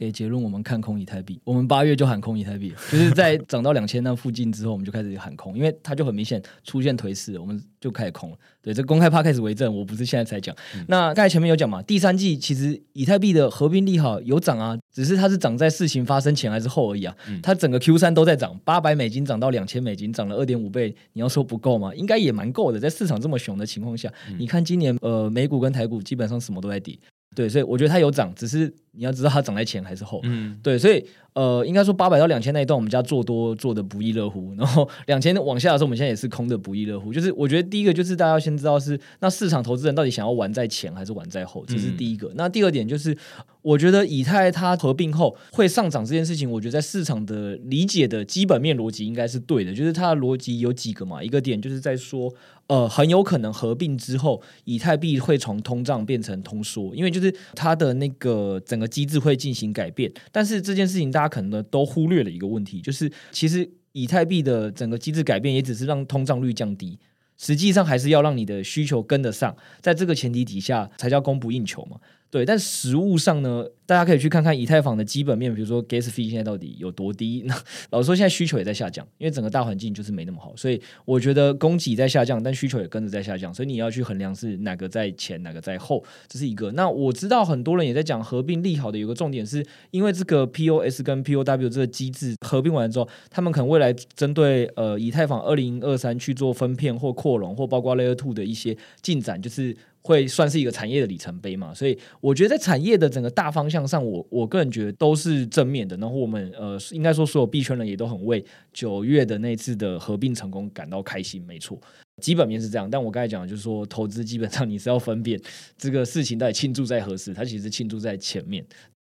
给结论，我们看空以太币。我们八月就喊空以太币，就是在涨到两千那附近之后，我们就开始喊空，因为它就很明显出现颓势，我们就开始空了。对，这公开趴开始为证，我不是现在才讲。嗯、那刚才前面有讲嘛，第三季其实以太币的合并利好有涨啊，只是它是涨在事情发生前还是后而已啊。嗯、它整个 Q 三都在涨，八百美金涨到两千美金，涨了二点五倍。你要说不够吗？应该也蛮够的，在市场这么熊的情况下，嗯、你看今年呃美股跟台股基本上什么都在跌。对，所以我觉得它有涨，只是你要知道它涨在前还是后。嗯，对，所以呃，应该说八百到两千那一段，我们家做多做的不亦乐乎。然后两千往下的时候，我们现在也是空的不亦乐乎。就是我觉得第一个就是大家要先知道是那市场投资人到底想要玩在前还是玩在后，这是第一个。嗯、那第二点就是，我觉得以太它合并后会上涨这件事情，我觉得在市场的理解的基本面逻辑应该是对的。就是它的逻辑有几个嘛，一个点就是在说。呃，很有可能合并之后，以太币会从通胀变成通缩，因为就是它的那个整个机制会进行改变。但是这件事情大家可能都忽略了一个问题，就是其实以太币的整个机制改变也只是让通胀率降低，实际上还是要让你的需求跟得上，在这个前提底下才叫供不应求嘛。对，但实物上呢，大家可以去看看以太坊的基本面，比如说 gas fee 现在到底有多低。那老实说，现在需求也在下降，因为整个大环境就是没那么好，所以我觉得供给在下降，但需求也跟着在下降，所以你要去衡量是哪个在前，哪个在后，这是一个。那我知道很多人也在讲合并利好的，有个重点是因为这个 POS 跟 POW 这个机制合并完之后，他们可能未来针对呃以太坊二零二三去做分片或扩容，或包括 Layer Two 的一些进展，就是。会算是一个产业的里程碑嘛？所以我觉得在产业的整个大方向上，我我个人觉得都是正面的。然后我们呃，应该说所有币圈人也都很为九月的那次的合并成功感到开心。没错，基本面是这样。但我刚才讲的就是说，投资基本上你是要分辨这个事情到底庆祝在何时，它其实庆祝在前面。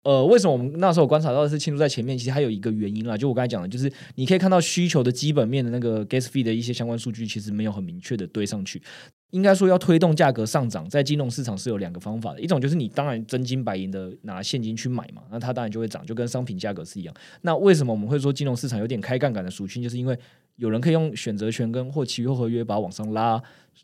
呃，为什么我们那时候观察到的是庆祝在前面？其实还有一个原因啦，就我刚才讲的，就是你可以看到需求的基本面的那个 gas fee 的一些相关数据，其实没有很明确的堆上去。应该说要推动价格上涨，在金融市场是有两个方法的，一种就是你当然真金白银的拿现金去买嘛，那它当然就会涨，就跟商品价格是一样。那为什么我们会说金融市场有点开杠杆的属性？就是因为有人可以用选择权跟或期货合约把它往上拉，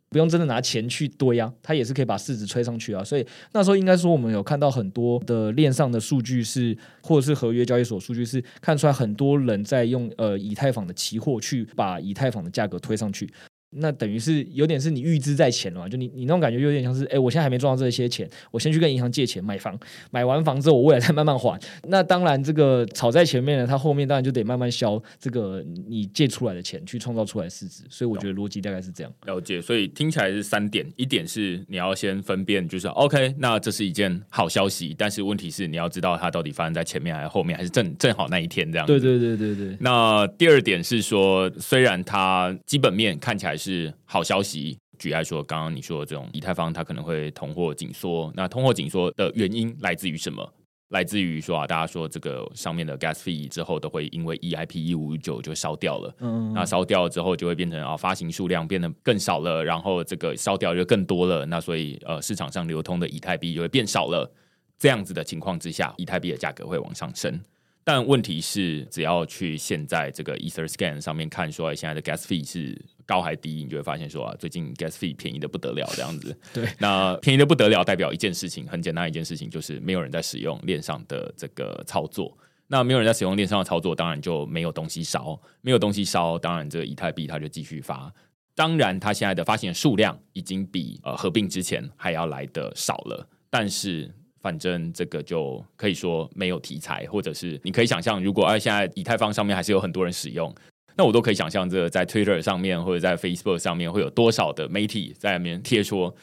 不用真的拿钱去堆啊，它也是可以把市值吹上去啊。所以那时候应该说我们有看到很多的链上的数据是，或者是合约交易所数据是看出来很多人在用呃以太坊的期货去把以太坊的价格推上去。那等于是有点是你预支在前了嘛？就你你那种感觉有点像是，哎、欸，我现在还没赚到这些钱，我先去跟银行借钱买房，买完房之后我未来再慢慢还。那当然，这个炒在前面呢，它后面当然就得慢慢消这个你借出来的钱，去创造出来的市值。所以我觉得逻辑大概是这样。了解，所以听起来是三点：一点是你要先分辨，就是 OK，那这是一件好消息，但是问题是你要知道它到底发生在前面还是后面，还是正正好那一天这样。对对对对对。那第二点是说，虽然它基本面看起来是。好消息。举例来说，刚刚你说的这种以太坊，它可能会通货紧缩。那通货紧缩的原因来自于什么？来自于说啊，大家说这个上面的 gas fee 之后都会因为 EIP 一五九就烧掉了。嗯，那烧掉了之后就会变成啊，发行数量变得更少了，然后这个烧掉就更多了。那所以呃，市场上流通的以太币就会变少了。这样子的情况之下，以太币的价格会往上升。但问题是，只要去现在这个 EtherScan 上面看，说现在的 Gas Fee 是高还低，你就会发现说啊，最近 Gas Fee 便宜的不得了，这样子。对，那便宜的不得了，代表一件事情，很简单一件事情，就是没有人在使用链上的这个操作。那没有人在使用链上的操作，当然就没有东西烧，没有东西烧，当然这个以太币它就继续发。当然，它现在的发行的数量已经比呃合并之前还要来的少了，但是。反正这个就可以说没有题材，或者是你可以想象，如果哎现在以太坊上面还是有很多人使用，那我都可以想象，这个在 Twitter 上面或者在 Facebook 上面会有多少的媒体在那边贴说。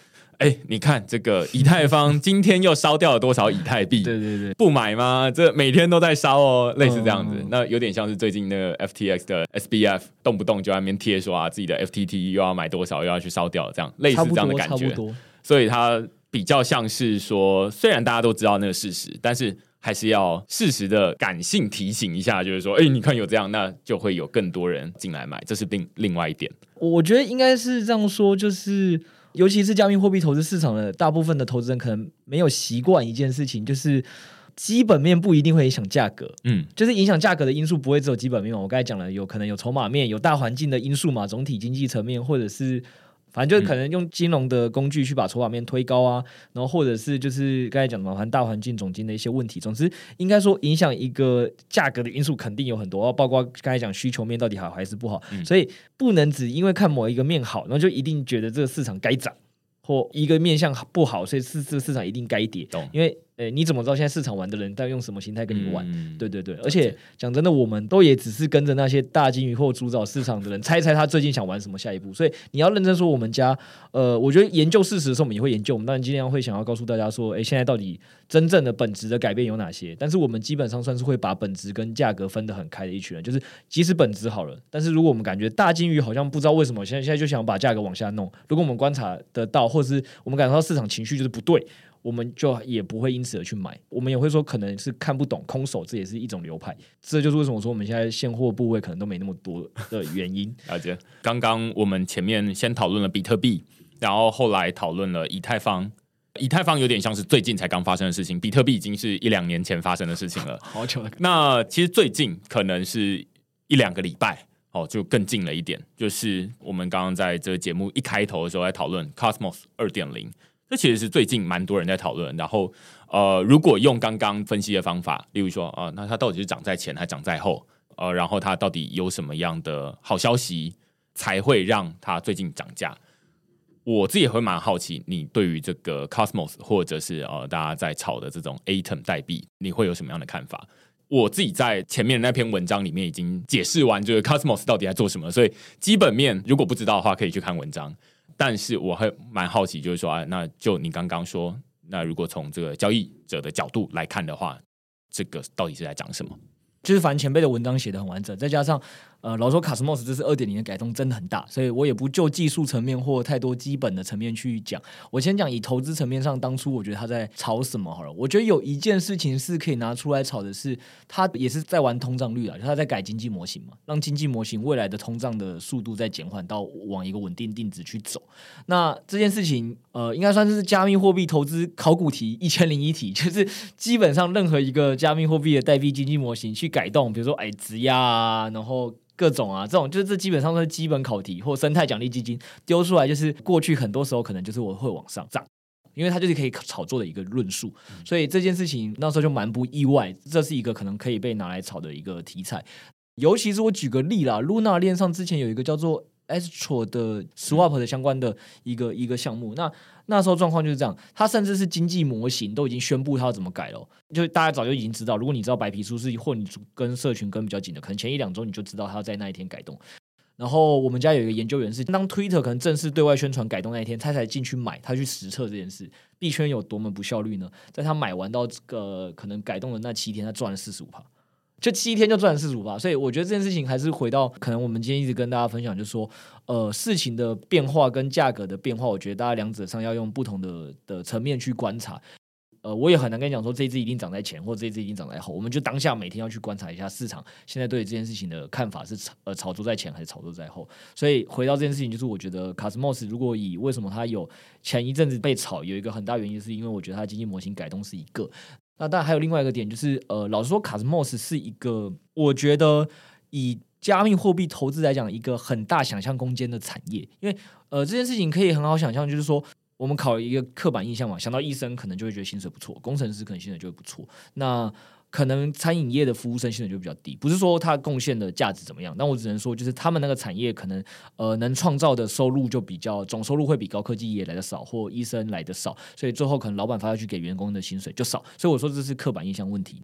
哎，你看这个以太坊今天又烧掉了多少以太币？对对对，不买吗？这每天都在烧哦，类似这样子。嗯、那有点像是最近那个 FTX 的 SBF，动不动就在那边贴说啊，自己的 FTT 又要买多少，又要去烧掉，这样类似这样的感觉。所以它比较像是说，虽然大家都知道那个事实，但是还是要适时的感性提醒一下，就是说，哎，你看有这样，那就会有更多人进来买，这是另另外一点。我觉得应该是这样说，就是。尤其是加密货币投资市场的大部分的投资人，可能没有习惯一件事情，就是基本面不一定会影响价格。嗯，就是影响价格的因素不会只有基本面嘛。我刚才讲了，有可能有筹码面，有大环境的因素嘛，总体经济层面，或者是。反正就是可能用金融的工具去把筹码面推高啊，然后或者是就是刚才讲的嘛，反正大环境总经的一些问题。总之，应该说影响一个价格的因素肯定有很多，包括刚才讲需求面到底好还是不好，所以不能只因为看某一个面好，然后就一定觉得这个市场该涨，或一个面向不好，所以是这个市场一定该跌。因为诶、欸，你怎么知道现在市场玩的人在用什么心态跟你玩？嗯、对对对，而且讲真的，我们都也只是跟着那些大金鱼或主导市场的人猜猜他最近想玩什么下一步。所以你要认真说，我们家呃，我觉得研究事实的时候，我们也会研究。我们当然尽量会想要告诉大家说，诶、欸，现在到底真正的本质的改变有哪些？但是我们基本上算是会把本质跟价格分得很开的一群人。就是即使本质好了，但是如果我们感觉大金鱼好像不知道为什么现在现在就想把价格往下弄，如果我们观察得到，或者是我们感受到市场情绪就是不对。我们就也不会因此而去买，我们也会说可能是看不懂空手，这也是一种流派。这就是为什么说我们现在现货部位可能都没那么多的原因。了解。刚刚我们前面先讨论了比特币，然后后来讨论了以太坊。以太坊有点像是最近才刚发生的事情，比特币已经是一两年前发生的事情了。好久了。那其实最近可能是一两个礼拜哦，就更近了一点。就是我们刚刚在这个节目一开头的时候在讨论 Cosmos 二点零。这其实是最近蛮多人在讨论，然后呃，如果用刚刚分析的方法，例如说啊、呃，那它到底是涨在前还是涨在后？呃，然后它到底有什么样的好消息才会让它最近涨价？我自己也会蛮好奇，你对于这个 Cosmos 或者是呃大家在炒的这种 Atom 代币，你会有什么样的看法？我自己在前面那篇文章里面已经解释完，就是 Cosmos 到底在做什么，所以基本面如果不知道的话，可以去看文章。但是我还蛮好奇，就是说啊，那就你刚刚说，那如果从这个交易者的角度来看的话，这个到底是在讲什么？就是反正前辈的文章写的很完整，再加上。呃，老说卡斯莫斯这是二点零的改动真的很大，所以我也不就技术层面或太多基本的层面去讲。我先讲以投资层面上，当初我觉得他在炒什么好了。我觉得有一件事情是可以拿出来炒的是，他也是在玩通胀率啊，他在改经济模型嘛，让经济模型未来的通胀的速度在减缓到往一个稳定定值去走。那这件事情，呃，应该算是加密货币投资考古题一千零一题，就是基本上任何一个加密货币的代币经济模型去改动，比如说哎质押啊，然后。各种啊，这种就是这基本上都是基本考题或生态奖励基金丢出来，就是过去很多时候可能就是我会往上涨，因为它就是可以炒作的一个论述，所以这件事情那时候就蛮不意外，这是一个可能可以被拿来炒的一个题材。尤其是我举个例啦，Luna 链上之前有一个叫做 Astro 的 Swap 的相关的一个一个项目，那。那时候状况就是这样，他甚至是经济模型都已经宣布他要怎么改了，就大家早就已经知道。如果你知道白皮书是或你跟社群跟比较紧的，可能前一两周你就知道他要在那一天改动。然后我们家有一个研究员是，当 Twitter 可能正式对外宣传改动那一天，他才进去买，他去实测这件事，币圈有多么不效率呢？在他买完到这个可能改动的那七天，他赚了四十五趴。就七天就赚了四十五吧，所以我觉得这件事情还是回到可能我们今天一直跟大家分享，就是说，呃，事情的变化跟价格的变化，我觉得大家两者上要用不同的的层面去观察。呃，我也很难跟你讲说这一只一定涨在前，或者这一支一定涨在后，我们就当下每天要去观察一下市场现在对这件事情的看法是炒呃炒作在前还是炒作在后。所以回到这件事情，就是我觉得 Cosmos 如果以为什么它有前一阵子被炒，有一个很大原因是因为我觉得它经济模型改动是一个。那当然还有另外一个点，就是呃，老实说，卡斯莫斯是一个我觉得以加密货币投资来讲，一个很大想象空间的产业。因为呃，这件事情可以很好想象，就是说，我们考一个刻板印象嘛，想到医生可能就会觉得薪水不错，工程师可能薪水就会不错。那可能餐饮业的服务生薪水就比较低，不是说它贡献的价值怎么样，但我只能说，就是他们那个产业可能呃能创造的收入就比较总收入会比高科技业来的少，或医生来的少，所以最后可能老板发下去给员工的薪水就少，所以我说这是刻板印象问题。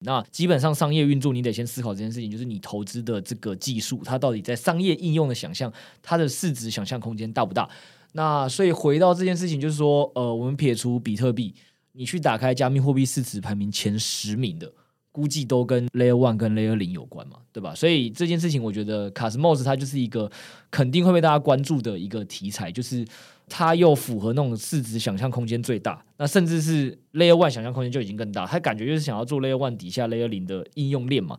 那基本上商业运作，你得先思考这件事情，就是你投资的这个技术，它到底在商业应用的想象，它的市值想象空间大不大？那所以回到这件事情，就是说，呃，我们撇除比特币。你去打开加密货币市值排名前十名的，估计都跟 Layer One 跟 Layer 零有关嘛，对吧？所以这件事情，我觉得 Cosmos 它就是一个肯定会被大家关注的一个题材，就是它又符合那种市值想象空间最大，那甚至是 Layer One 想象空间就已经更大，它感觉就是想要做 Layer One 底下 Layer 零的应用链嘛，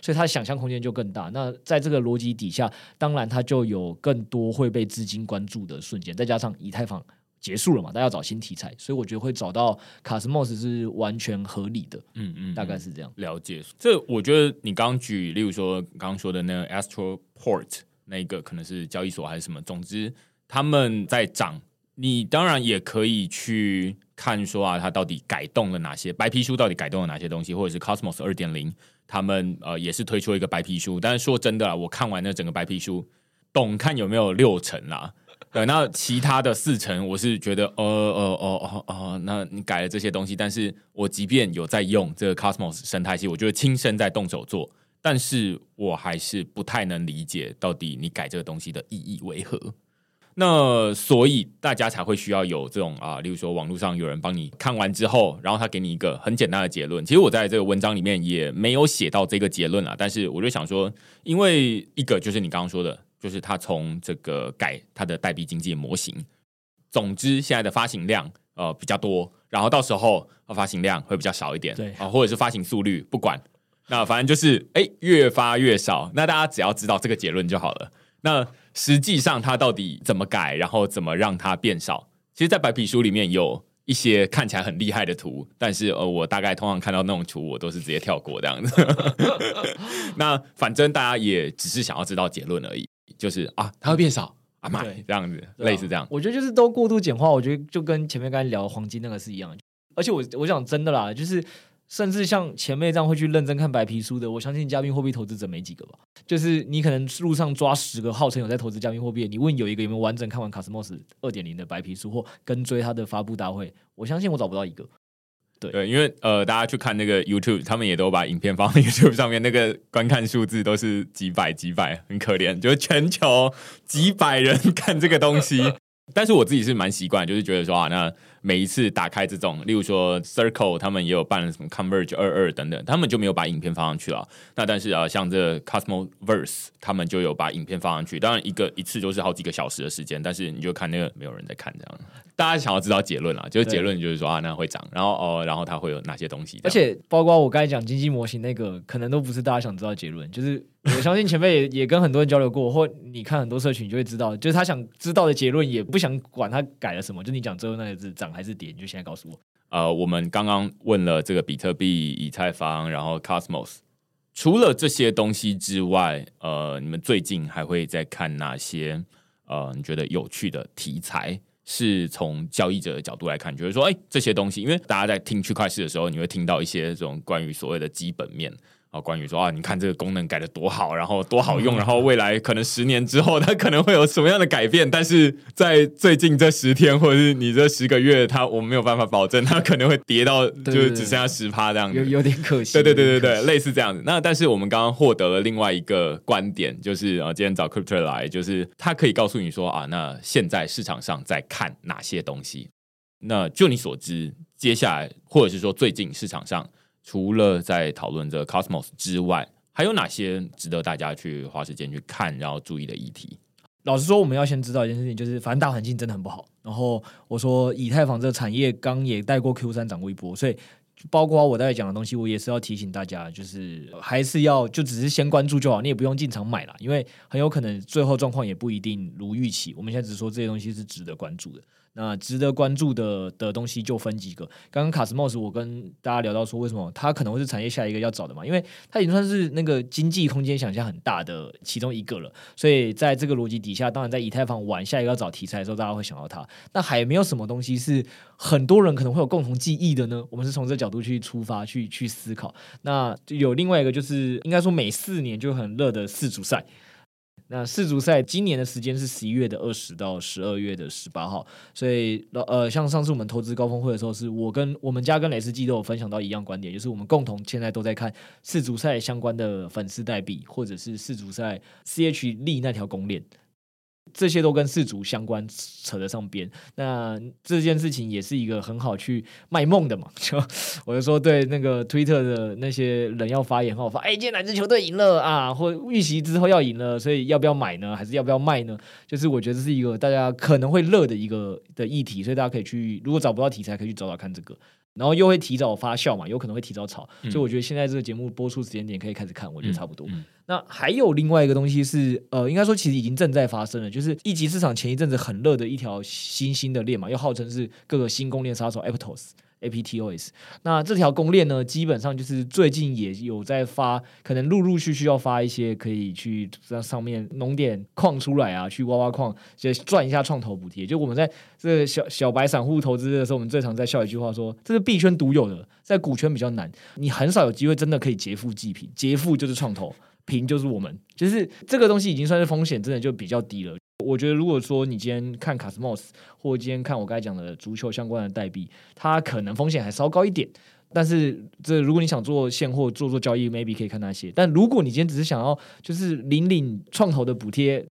所以它想象空间就更大。那在这个逻辑底下，当然它就有更多会被资金关注的瞬间，再加上以太坊。结束了嘛？大家要找新题材，所以我觉得会找到 Cosmos 是完全合理的。嗯嗯，大概是这样。了解。这我觉得你刚举，例如说刚刚说的那个 Astroport 那个可能是交易所还是什么，总之他们在涨。你当然也可以去看说啊，它到底改动了哪些白皮书，到底改动了哪些东西，或者是 Cosmos 二点零，他们呃也是推出一个白皮书。但是说真的啊，我看完那整个白皮书，懂看有没有六成啦。对，那其他的四成，我是觉得，呃呃呃呃呃，那你改了这些东西，但是我即便有在用这个 Cosmos 生态系，我觉得亲身在动手做，但是我还是不太能理解到底你改这个东西的意义为何。那所以大家才会需要有这种啊，例如说网络上有人帮你看完之后，然后他给你一个很简单的结论。其实我在这个文章里面也没有写到这个结论啊，但是我就想说，因为一个就是你刚刚说的。就是他从这个改他的代币经济模型，总之现在的发行量呃比较多，然后到时候发行量会比较少一点，对啊，或者是发行速率不管，那反正就是哎越发越少，那大家只要知道这个结论就好了。那实际上它到底怎么改，然后怎么让它变少？其实，在白皮书里面有一些看起来很厉害的图，但是呃，我大概通常看到那种图，我都是直接跳过这样子。那反正大家也只是想要知道结论而已。就是啊，它会变少啊，买这样子，类似这样。我觉得就是都过度简化，我觉得就跟前面刚才聊黄金那个是一样。而且我我想真的啦，就是甚至像前面这样会去认真看白皮书的，我相信加密货币投资者没几个吧。就是你可能路上抓十个号称有在投资加密货币，你问有一个有没有完整看完 Cosmos 二点零的白皮书或跟追他的发布大会，我相信我找不到一个。对，因为呃，大家去看那个 YouTube，他们也都把影片放在 YouTube 上面，那个观看数字都是几百几百，很可怜，就是全球几百人看这个东西。但是我自己是蛮习惯，就是觉得说啊，那。每一次打开这种，例如说 Circle，他们也有办了什么 Converge 二二等等，他们就没有把影片放上去了。那但是啊，像这 Cosmoverse，他们就有把影片放上去。当然，一个一次就是好几个小时的时间，但是你就看那个没有人在看这样。大家想要知道结论啊，就是结论就是说啊，那会涨，然后哦，然后它会有哪些东西？而且包括我刚才讲经济模型那个，可能都不是大家想知道结论，就是。我相信前辈也也跟很多人交流过，或你看很多社群，你就会知道，就是他想知道的结论，也不想管他改了什么。就你讲最后那个字涨还是跌，你就现在告诉我。呃，我们刚刚问了这个比特币、以太坊，然后 Cosmos，除了这些东西之外，呃，你们最近还会再看哪些？呃，你觉得有趣的题材？是从交易者的角度来看，觉得说，哎，这些东西，因为大家在听区块链的时候，你会听到一些这种关于所谓的基本面。啊，关于说啊，你看这个功能改的多好，然后多好用，然后未来可能十年之后它可能会有什么样的改变？但是在最近这十天或者是你这十个月，它我们没有办法保证它可能会跌到就是只剩下十趴这样子，有有点可惜。对对对对对，类似这样子。那但是我们刚刚获得了另外一个观点，就是啊，今天找 Crypto 来，就是他可以告诉你说啊，那现在市场上在看哪些东西？那就你所知，接下来或者是说最近市场上。除了在讨论这个 Cosmos 之外，还有哪些值得大家去花时间去看，然后注意的议题？老实说，我们要先知道一件事情，就是反正大环境真的很不好。然后我说，以太坊这个产业刚也带过 Q 三涨过一波，所以包括我在讲的东西，我也是要提醒大家，就是还是要就只是先关注就好，你也不用进场买了，因为很有可能最后状况也不一定如预期。我们现在只说这些东西是值得关注的。那值得关注的的东西就分几个。刚刚卡斯莫斯我跟大家聊到说，为什么它可能会是产业下一个要找的嘛？因为它已经算是那个经济空间想象很大的其中一个了。所以在这个逻辑底下，当然在以太坊玩下一个要找题材的时候，大家会想到它。那还没有什么东西是很多人可能会有共同记忆的呢？我们是从这个角度去出发去去思考。那有另外一个就是，应该说每四年就很热的世足赛。那世足赛今年的时间是十一月的二十到十二月的十八号，所以呃，像上次我们投资高峰会的时候，是我跟我们家跟雷斯基都有分享到一样观点，就是我们共同现在都在看世足赛相关的粉丝代币，或者是世足赛 CH 利那条公链。这些都跟世足相关，扯得上边。那这件事情也是一个很好去卖梦的嘛。就我就说，对那个 Twitter 的那些人要发言后，发哎，今天哪支球队赢了啊？或预习之后要赢了，所以要不要买呢？还是要不要卖呢？就是我觉得这是一个大家可能会乐的一个的议题，所以大家可以去，如果找不到题材，可以去找找看这个。然后又会提早发酵嘛，有可能会提早炒，嗯、所以我觉得现在这个节目播出时间点可以开始看，我觉得差不多。嗯嗯、那还有另外一个东西是，呃，应该说其实已经正在发生了，就是一级市场前一阵子很热的一条新兴的链嘛，又号称是各个新公链杀手 Aptos。Aptos，那这条公链呢，基本上就是最近也有在发，可能陆陆续续要发一些可以去让上面弄点矿出来啊，去挖挖矿，就赚一下创投补贴。就我们在这个小小白散户投资的时候，我们最常在笑一句话说，这是币圈独有的，在股圈比较难，你很少有机会真的可以劫富济贫，劫富就是创投，贫就是我们，就是这个东西已经算是风险真的就比较低了。我觉得，如果说你今天看 Cosmos，或今天看我刚才讲的足球相关的代币，它可能风险还稍高一点。但是，这如果你想做现货做做交易，maybe 可以看那些。但如果你今天只是想要就是领领创投的补贴，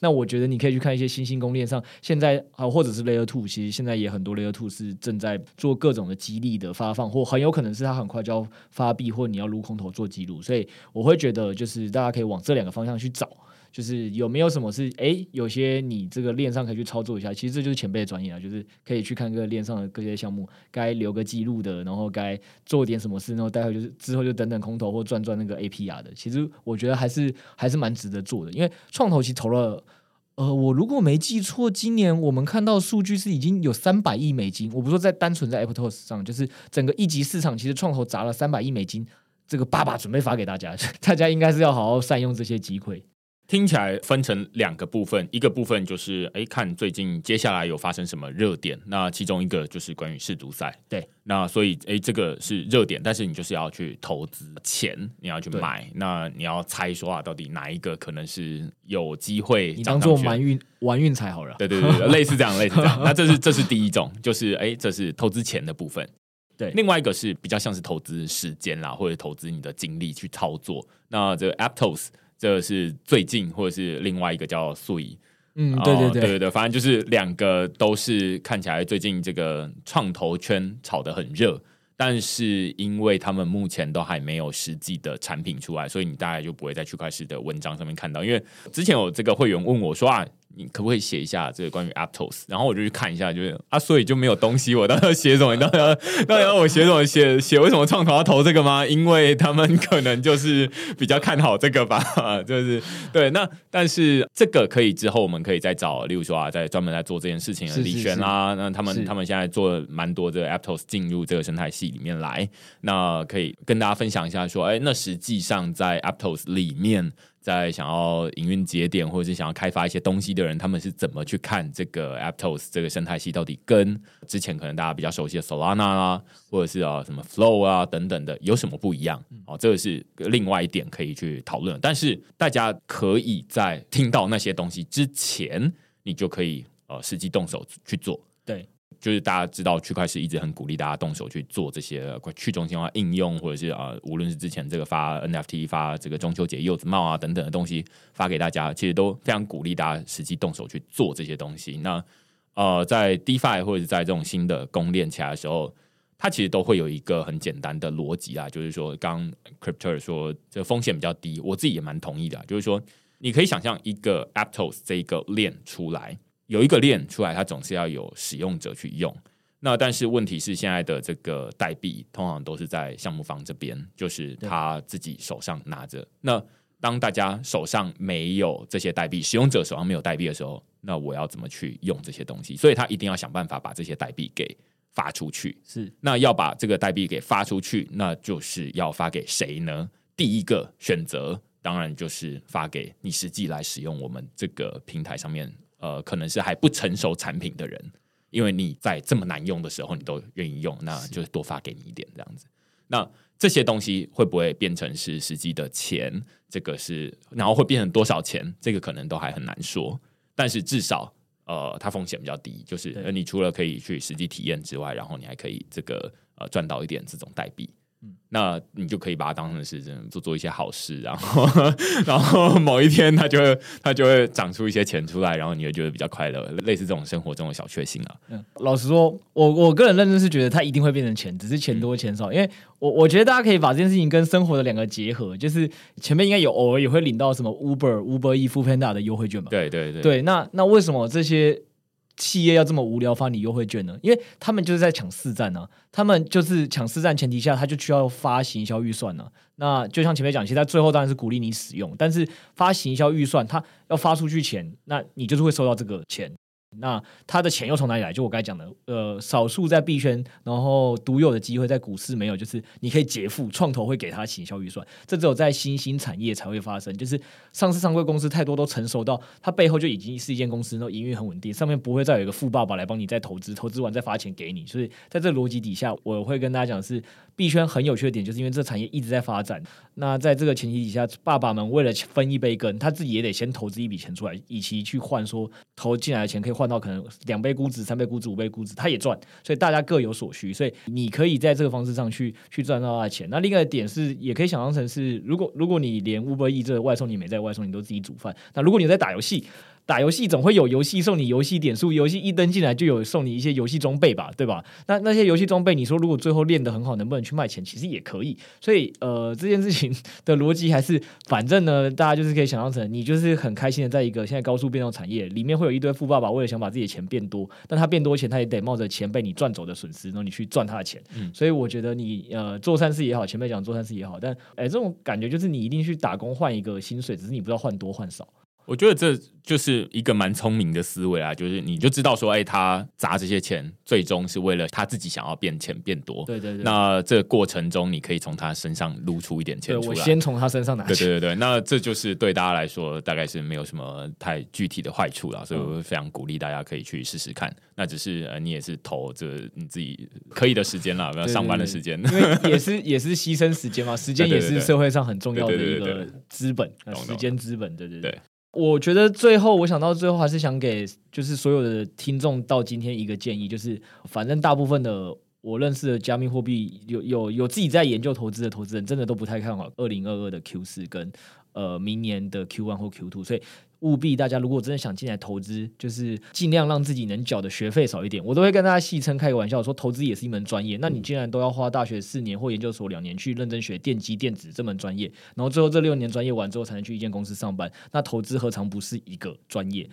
那我觉得你可以去看一些新兴公链上，现在啊，或者是 Layer Two，其实现在也很多 Layer Two 是正在做各种的激励的发放，或很有可能是它很快就要发币，或你要撸空投做记录。所以我会觉得，就是大家可以往这两个方向去找。就是有没有什么是哎、有些你这个链上可以去操作一下，其实这就是前辈的专业啊，就是可以去看个链上的各些项目，该留个记录的，然后该做点什么事，然后待会就是之后就等等空投或赚赚那个 APR 的。其实我觉得还是还是蛮值得做的，因为创投其实投了，呃，我如果没记错，今年我们看到数据是已经有三百亿美金。我不说在单纯在 Aptos 上，就是整个一级市场，其实创投砸了三百亿美金，这个爸爸准备发给大家，大家应该是要好好善用这些机会。听起来分成两个部分，一个部分就是哎，看最近接下来有发生什么热点，那其中一个就是关于世足赛。对，那所以哎，这个是热点，但是你就是要去投资钱，你要去买，那你要猜说啊，到底哪一个可能是有机会？你当做玩运玩运彩好了。对对对，类似这样，类似这样。那这是这是第一种，就是哎，这是投资钱的部分。对，另外一个是比较像是投资时间啦，或者投资你的精力去操作。那这个 Aptos。这是最近，或者是另外一个叫 Sui，嗯，对对对，对对对，反正就是两个都是看起来最近这个创投圈炒得很热，但是因为他们目前都还没有实际的产品出来，所以你大概就不会在区块链的文章上面看到。因为之前有这个会员问我说啊。你可不可以写一下这个关于 Aptos？然后我就去看一下，就是啊，所以就没有东西。我当时要写什么？你当时要，当时要我写什么？写写为什么创投要投这个吗？因为他们可能就是比较看好这个吧。就是对，那但是这个可以之后我们可以再找，例如说啊，在专门在做这件事情的李璇啦，那他们他们现在做蛮多这个 Aptos 进入这个生态系里面来，那可以跟大家分享一下，说，哎，那实际上在 Aptos 里面。在想要营运节点或者是想要开发一些东西的人，他们是怎么去看这个 Aptos 这个生态系到底跟之前可能大家比较熟悉的 Solana 啊，或者是啊什么 Flow 啊等等的有什么不一样？哦，这个是另外一点可以去讨论。但是大家可以在听到那些东西之前，你就可以呃实际动手去做。就是大家知道，区块链一直很鼓励大家动手去做这些去中心化应用，或者是啊，无论是之前这个发 NFT、发这个中秋节柚子帽啊等等的东西发给大家，其实都非常鼓励大家实际动手去做这些东西。那呃，在 DeFi 或者是在这种新的公链起来的时候，它其实都会有一个很简单的逻辑啊，就是说，刚 Crypto 说这个风险比较低，我自己也蛮同意的，就是说，你可以想象一个 Aptos 这一个链出来。有一个链出来，它总是要有使用者去用。那但是问题是，现在的这个代币通常都是在项目方这边，就是他自己手上拿着。那当大家手上没有这些代币，使用者手上没有代币的时候，那我要怎么去用这些东西？所以他一定要想办法把这些代币给发出去。是，那要把这个代币给发出去，那就是要发给谁呢？第一个选择当然就是发给你实际来使用我们这个平台上面，呃，可能是还不成熟产品的人，因为你在这么难用的时候，你都愿意用，那就是多发给你一点这样子。那这些东西会不会变成是实际的钱？这个是，然后会变成多少钱？这个可能都还很难说。但是至少，呃，它风险比较低，就是呃，你除了可以去实际体验之外，然后你还可以这个呃赚到一点这种代币。那你就可以把它当成是做做一些好事，然后然后某一天它就会它就会长出一些钱出来，然后你会觉得比较快乐，类似这种生活中的小确幸啊。嗯，老实说，我我个人认真是觉得它一定会变成钱，只是钱多钱少。嗯、因为我我觉得大家可以把这件事情跟生活的两个结合，就是前面应该有偶尔也会领到什么 Uber Uber E Foodpanda 的优惠券吧？对对对，对。那那为什么这些？企业要这么无聊发你优惠券呢？因为他们就是在抢市占呢、他们就是抢市占前提下，他就需要发行销预算呢、那就像前面讲，其实他最后当然是鼓励你使用，但是发行销预算，他要发出去钱，那你就是会收到这个钱。那他的钱又从哪里来？就我刚才讲的，呃，少数在币圈，然后独有的机会在股市没有，就是你可以劫富，创投会给他行销预算，这只有在新兴产业才会发生。就是上市上柜公司太多都成熟到，它背后就已经是一间公司，然后营运很稳定，上面不会再有一个富爸爸来帮你再投资，投资完再发钱给你。所以在这逻辑底下，我会跟大家讲是。币圈很有趣的点，就是因为这产业一直在发展。那在这个前提底下，爸爸们为了分一杯羹，他自己也得先投资一笔钱出来，以期去换说投进来的钱可以换到可能两倍估值、三倍估值、五倍估值，他也赚。所以大家各有所需，所以你可以在这个方式上去去赚到他的钱。那另外一个点是，也可以想象成是，如果如果你连 Uber E 这个外送你没在外送，你都自己煮饭，那如果你在打游戏。打游戏总会有游戏送你游戏点数，游戏一登进来就有送你一些游戏装备吧，对吧？那那些游戏装备，你说如果最后练得很好，能不能去卖钱？其实也可以。所以呃，这件事情的逻辑还是，反正呢，大家就是可以想象成，你就是很开心的在一个现在高速变动产业里面，会有一堆富爸爸为了想把自己的钱变多，但他变多钱，他也得冒着钱被你赚走的损失，然后你去赚他的钱。嗯，所以我觉得你呃做善事也好，前面讲做善事也好，但哎，这种感觉就是你一定去打工换一个薪水，只是你不知道换多换少。我觉得这就是一个蛮聪明的思维啊，就是你就知道说，哎，他砸这些钱，最终是为了他自己想要变钱变多。对对对。那这个过程中，你可以从他身上撸出一点钱出来。我先从他身上拿钱。对对对对。那这就是对大家来说，大概是没有什么太具体的坏处啦，所以我会非常鼓励大家可以去试试看。那只是呃，你也是投这你自己可以的时间啦，不要上班的时间。因为也是也是牺牲时间嘛，时间也是 社会上很重要的一个资本，时间资本。对对对。我觉得最后，我想到最后还是想给就是所有的听众到今天一个建议，就是反正大部分的我认识的加密货币有有有自己在研究投资的投资人，真的都不太看好二零二二的 Q 四跟呃明年的 Q one 或 Q two，所以。务必大家如果真的想进来投资，就是尽量让自己能缴的学费少一点。我都会跟大家戏称开个玩笑说，投资也是一门专业。那你既然都要花大学四年或研究所两年去认真学电机电子这门专业，然后最后这六年专业完之后才能去一间公司上班，那投资何尝不是一个专业？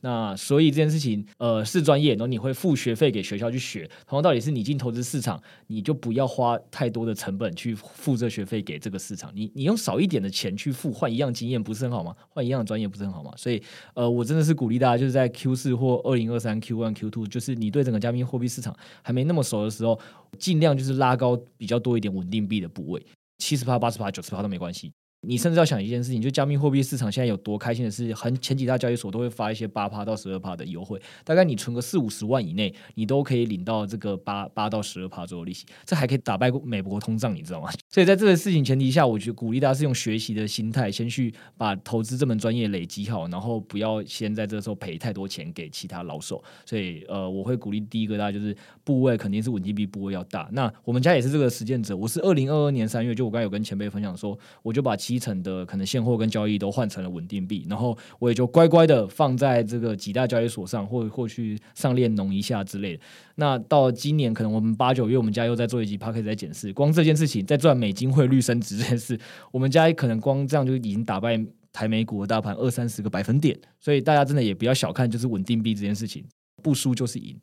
那所以这件事情，呃，是专业，然后你会付学费给学校去学。同样道理是，你进投资市场，你就不要花太多的成本去付这学费给这个市场。你你用少一点的钱去付，换一样经验，不是很好吗？换一样专业，不是很好吗？所以，呃，我真的是鼓励大家，就是在 Q 四或二零二三 Q one Q two，就是你对整个加密货币市场还没那么熟的时候，尽量就是拉高比较多一点稳定币的部位，七十趴、八十趴、九十趴都没关系。你甚至要想一件事情，就加密货币市场现在有多开心的是，很前几大交易所都会发一些八趴到十二趴的优惠，大概你存个四五十万以内，你都可以领到这个八八到十二趴左右利息，这还可以打败美国通胀，你知道吗？所以在这个事情前提下，我觉得鼓励大家是用学习的心态，先去把投资这门专业累积好，然后不要先在这时候赔太多钱给其他老手。所以呃，我会鼓励第一个大家就是部位肯定是稳定币部位要大。那我们家也是这个实践者，我是二零二二年三月，就我刚才有跟前辈分享说，我就把七成的可能现货跟交易都换成了稳定币，然后我也就乖乖的放在这个几大交易所上，或或去上链农一下之类的。那到今年可能我们八九月，我们家又在做一集 podcast 在检视，光这件事情在赚美金汇率升值这件事，我们家可能光这样就已经打败台美股的大盘二三十个百分点。所以大家真的也不要小看就是稳定币这件事情，不输就是赢。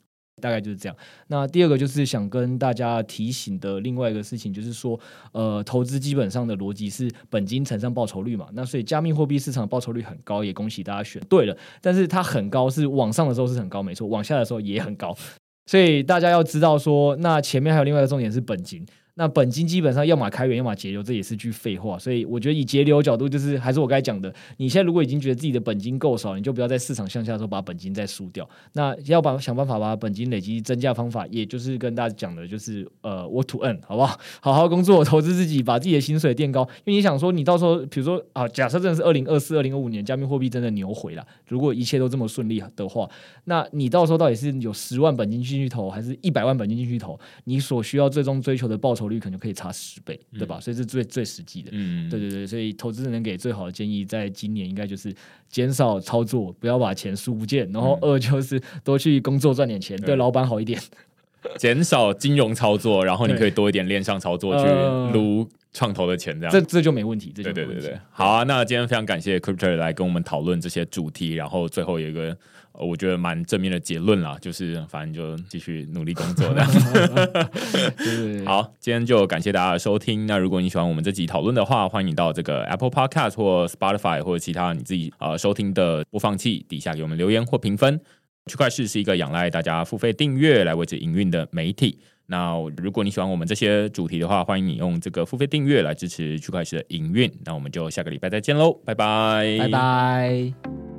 大概就是这样。那第二个就是想跟大家提醒的另外一个事情，就是说，呃，投资基本上的逻辑是本金乘上报酬率嘛。那所以加密货币市场报酬率很高，也恭喜大家选对了。但是它很高，是往上的时候是很高，没错，往下的时候也很高。所以大家要知道说，那前面还有另外一个重点是本金。那本金基本上要么开源，要么节流，这也是句废话。所以我觉得以节流角度，就是还是我刚才讲的，你现在如果已经觉得自己的本金够少，你就不要在市场向下的时候把本金再输掉。那要把想办法把本金累积增加方法，也就是跟大家讲的，就是呃，what to earn，好不好？好好工作，投资自己，把自己的薪水垫高。因为你想说，你到时候比如说啊，假设真的是二零二四、二零二五年加密货币真的牛回了，如果一切都这么顺利的话，那你到时候到底是有十万本金进去投，还是一百万本金进去投？你所需要最终追求的报酬率可能可以差十倍，对吧？嗯、所以是最最实际的。嗯，对对对，所以投资人能给最好的建议，在今年应该就是减少操作，不要把钱输不见。然后二就是多去工作赚点钱，嗯、对老板好一点。减少金融操作，然后你可以多一点链上操作去撸创投的钱，这样、呃、这这就没问题。对对对对，好啊。那今天非常感谢 Cryptor 来跟我们讨论这些主题，然后最后有一个。我觉得蛮正面的结论啦，就是反正就继续努力工作的。好，今天就感谢大家的收听。那如果你喜欢我们这集讨论的话，欢迎你到这个 Apple Podcast 或 Spotify 或者其他你自己呃收听的播放器底下给我们留言或评分。区块势是一个仰赖大家付费订阅来维持营运的媒体。那如果你喜欢我们这些主题的话，欢迎你用这个付费订阅来支持区块势的营运。那我们就下个礼拜再见喽，拜拜，拜拜。